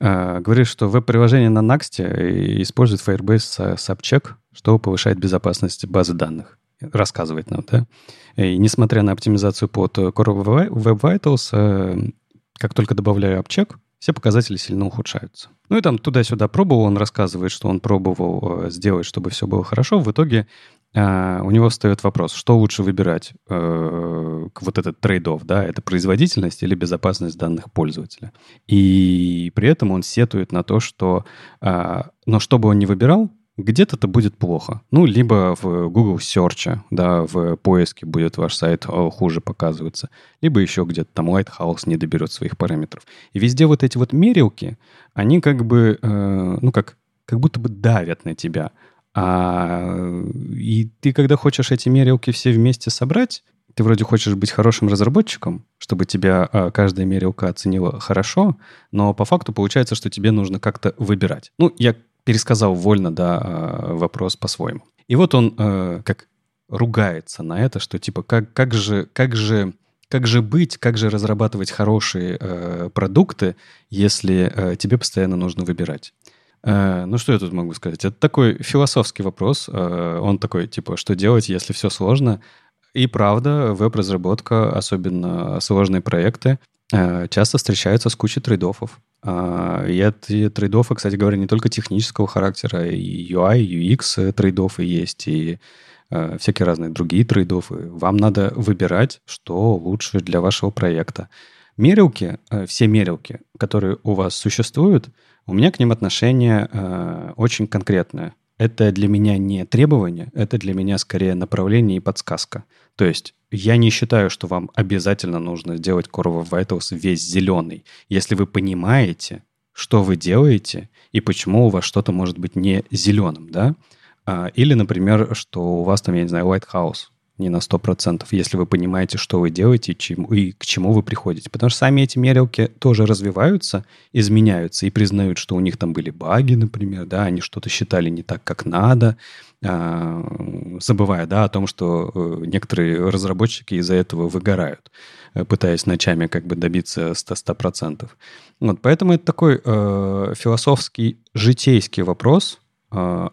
А, говорит, что веб-приложение на Next использует Firebase Subcheck, что повышает безопасность базы данных. Рассказывает нам, да? И несмотря на оптимизацию под Core Web Vitals, э, как только добавляю обчек, все показатели сильно ухудшаются. Ну и там туда-сюда пробовал, он рассказывает, что он пробовал э, сделать, чтобы все было хорошо. В итоге а, у него встает вопрос, что лучше выбирать, э, вот этот trade-off, да, это производительность или безопасность данных пользователя. И при этом он сетует на то, что, э, но что бы он ни выбирал, где-то это будет плохо. Ну, либо в Google Search, да, в поиске будет ваш сайт э, хуже показываться, либо еще где-то там Lighthouse не доберет своих параметров. И везде вот эти вот мерилки, они как бы, э, ну, как, как будто бы давят на тебя. А, и ты, когда хочешь эти мерилки все вместе собрать, ты вроде хочешь быть хорошим разработчиком, чтобы тебя а, каждая мерилка оценила хорошо, но по факту получается, что тебе нужно как-то выбирать. Ну, я пересказал вольно, да, а, вопрос по-своему. И вот он э, как ругается на это, что типа как, как же, как же как же быть, как же разрабатывать хорошие э, продукты, если э, тебе постоянно нужно выбирать. Э, ну, что я тут могу сказать? Это такой философский вопрос. Э, он такой, типа, что делать, если все сложно? И правда, веб-разработка, особенно сложные проекты, э, часто встречаются с кучей trade-off ов. И эти trade-off ы, кстати говоря, не только технического характера, и UI, UX trade-off ы есть, и всякие разные другие trade-off ы. Вам надо выбирать, что лучше для вашего проекта. Мерилки, все мерилки, которые у вас существуют – у меня к ним отношение э, очень конкретное. Это для меня не требование, это для меня скорее направление и подсказка. То есть я не считаю, что вам обязательно нужно сделать Core of Vitals весь зеленый. Если вы понимаете, что вы делаете и почему у вас что-то может быть не зеленым, да? А, или, например, что у вас там, я не знаю, Lighthouse не на 100%, если вы понимаете, что вы делаете и, чему, и к чему вы приходите. Потому что сами эти мерилки тоже развиваются, изменяются и признают, что у них там были баги, например, да, они что-то считали не так, как надо, а, забывая, да, о том, что э, некоторые разработчики из-за этого выгорают, э, пытаясь ночами как бы добиться 100%. 100%. Вот, поэтому это такой э, философский, житейский вопрос –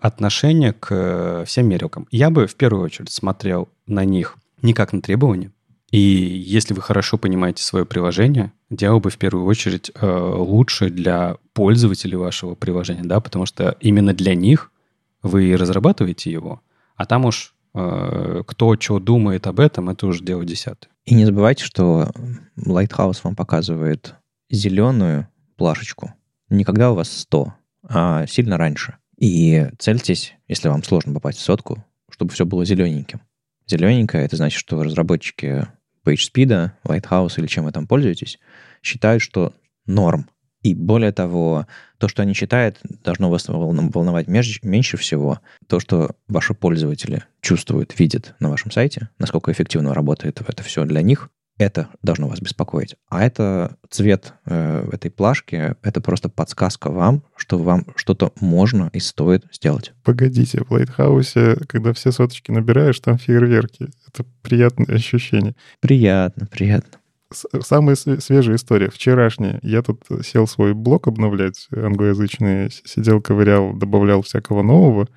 отношение к э, всем мерилкам. Я бы в первую очередь смотрел на них не как на требования. И если вы хорошо понимаете свое приложение, делал бы в первую очередь э, лучше для пользователей вашего приложения, да, потому что именно для них вы разрабатываете его, а там уж э, кто что думает об этом, это уже дело десятое. И не забывайте, что Lighthouse вам показывает зеленую плашечку. Не когда у вас 100, а сильно раньше. И цельтесь, если вам сложно попасть в сотку, чтобы все было зелененьким. Зелененькое — это значит, что разработчики PageSpeed, Lighthouse или чем вы там пользуетесь, считают, что норм. И более того, то, что они считают, должно вас волновать меньше всего то, что ваши пользователи чувствуют, видят на вашем сайте, насколько эффективно работает это все для них, это должно вас беспокоить. А это цвет э, этой плашки, это просто подсказка вам, что вам что-то можно и стоит сделать. Погодите, в Lighthouse е, когда все соточки набираешь, там фейерверки. Это приятное ощущение. Приятно, приятно. Самая свежая история, вчерашняя. Я тут сел свой блог обновлять англоязычный, сидел, ковырял, добавлял всякого нового.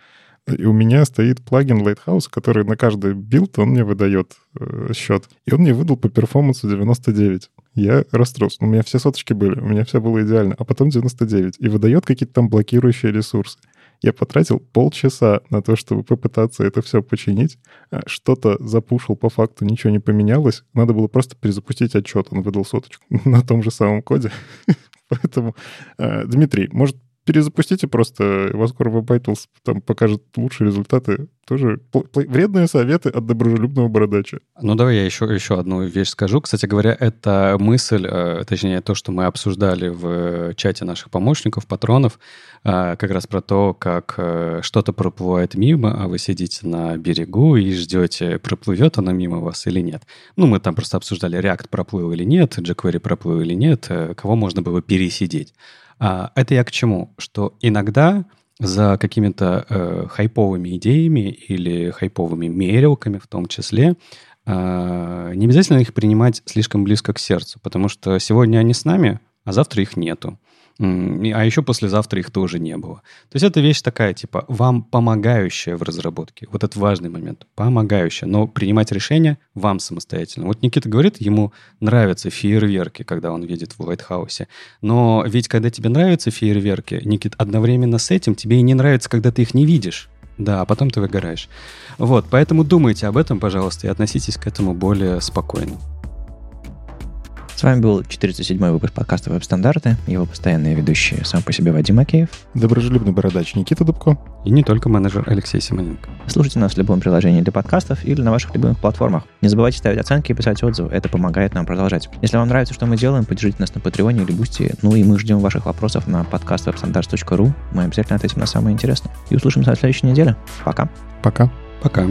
И у меня стоит плагин Lighthouse, который на каждый build он мне выдает э, счет. И он мне выдал по performance у 99. Я расстроился. У меня все соточки были, у меня все было идеально. А потом 99. И выдает какие-то там блокирующие ресурсы. Я потратил полчаса на то, чтобы попытаться это все починить. А, что-то запушил по факту, ничего не поменялось. Надо было просто перезапустить отчет. Он выдал соточку на том же самом коде. Поэтому, э, Дмитрий, может, перезапустите просто, у вас скоро Web там покажет лучшие результаты. Тоже вредные советы от доброжелюбного бородача. Ну, давай я еще, еще одну вещь скажу. Кстати говоря, это мысль, э, точнее, то, что мы обсуждали в чате наших помощников, патронов, э, как раз про то, как э, что-то проплывает мимо, а вы сидите на берегу и ждете, проплывет оно мимо вас или нет. Ну, мы там просто обсуждали, React проплыл или нет, jQuery проплыл или нет, кого можно было пересидеть. А, это я к чему? Что иногда за какими-то э, хайповыми идеями или хайповыми мерилками в том числе, э, не обязательно их принимать слишком близко к сердцу, потому что сегодня они с нами, а завтра их нету. А еще послезавтра их тоже не было. То есть это вещь такая, типа, вам помогающая в разработке. Вот это важный момент. Помогающая. Но принимать решения вам самостоятельно. Вот Никита говорит, ему нравятся фейерверки, когда он видит в Лайтхаусе. Но ведь когда тебе нравятся фейерверки, Никит, одновременно с этим тебе и не нравится, когда ты их не видишь. Да, а потом ты выгораешь. Вот, поэтому думайте об этом, пожалуйста, и относитесь к этому более спокойно. С вами был 47-й выпуск подкаста «Веб-стандарты». Его постоянные ведущие сам по себе Вадим Макеев. Доброжелюбный бородач Никита Дубко. И не только менеджер Алексей Симоненко. Слушайте нас в любом приложении для подкастов или на ваших любимых платформах. Не забывайте ставить оценки и писать отзывы. Это помогает нам продолжать. Если вам нравится, что мы делаем, поддержите нас на Патреоне или Бусти. Ну и мы ждем ваших вопросов на подкаст webstandards.ru. Мы обязательно ответим на самое интересное. И услышимся на следующей неделе. Пока. Пока. Пока.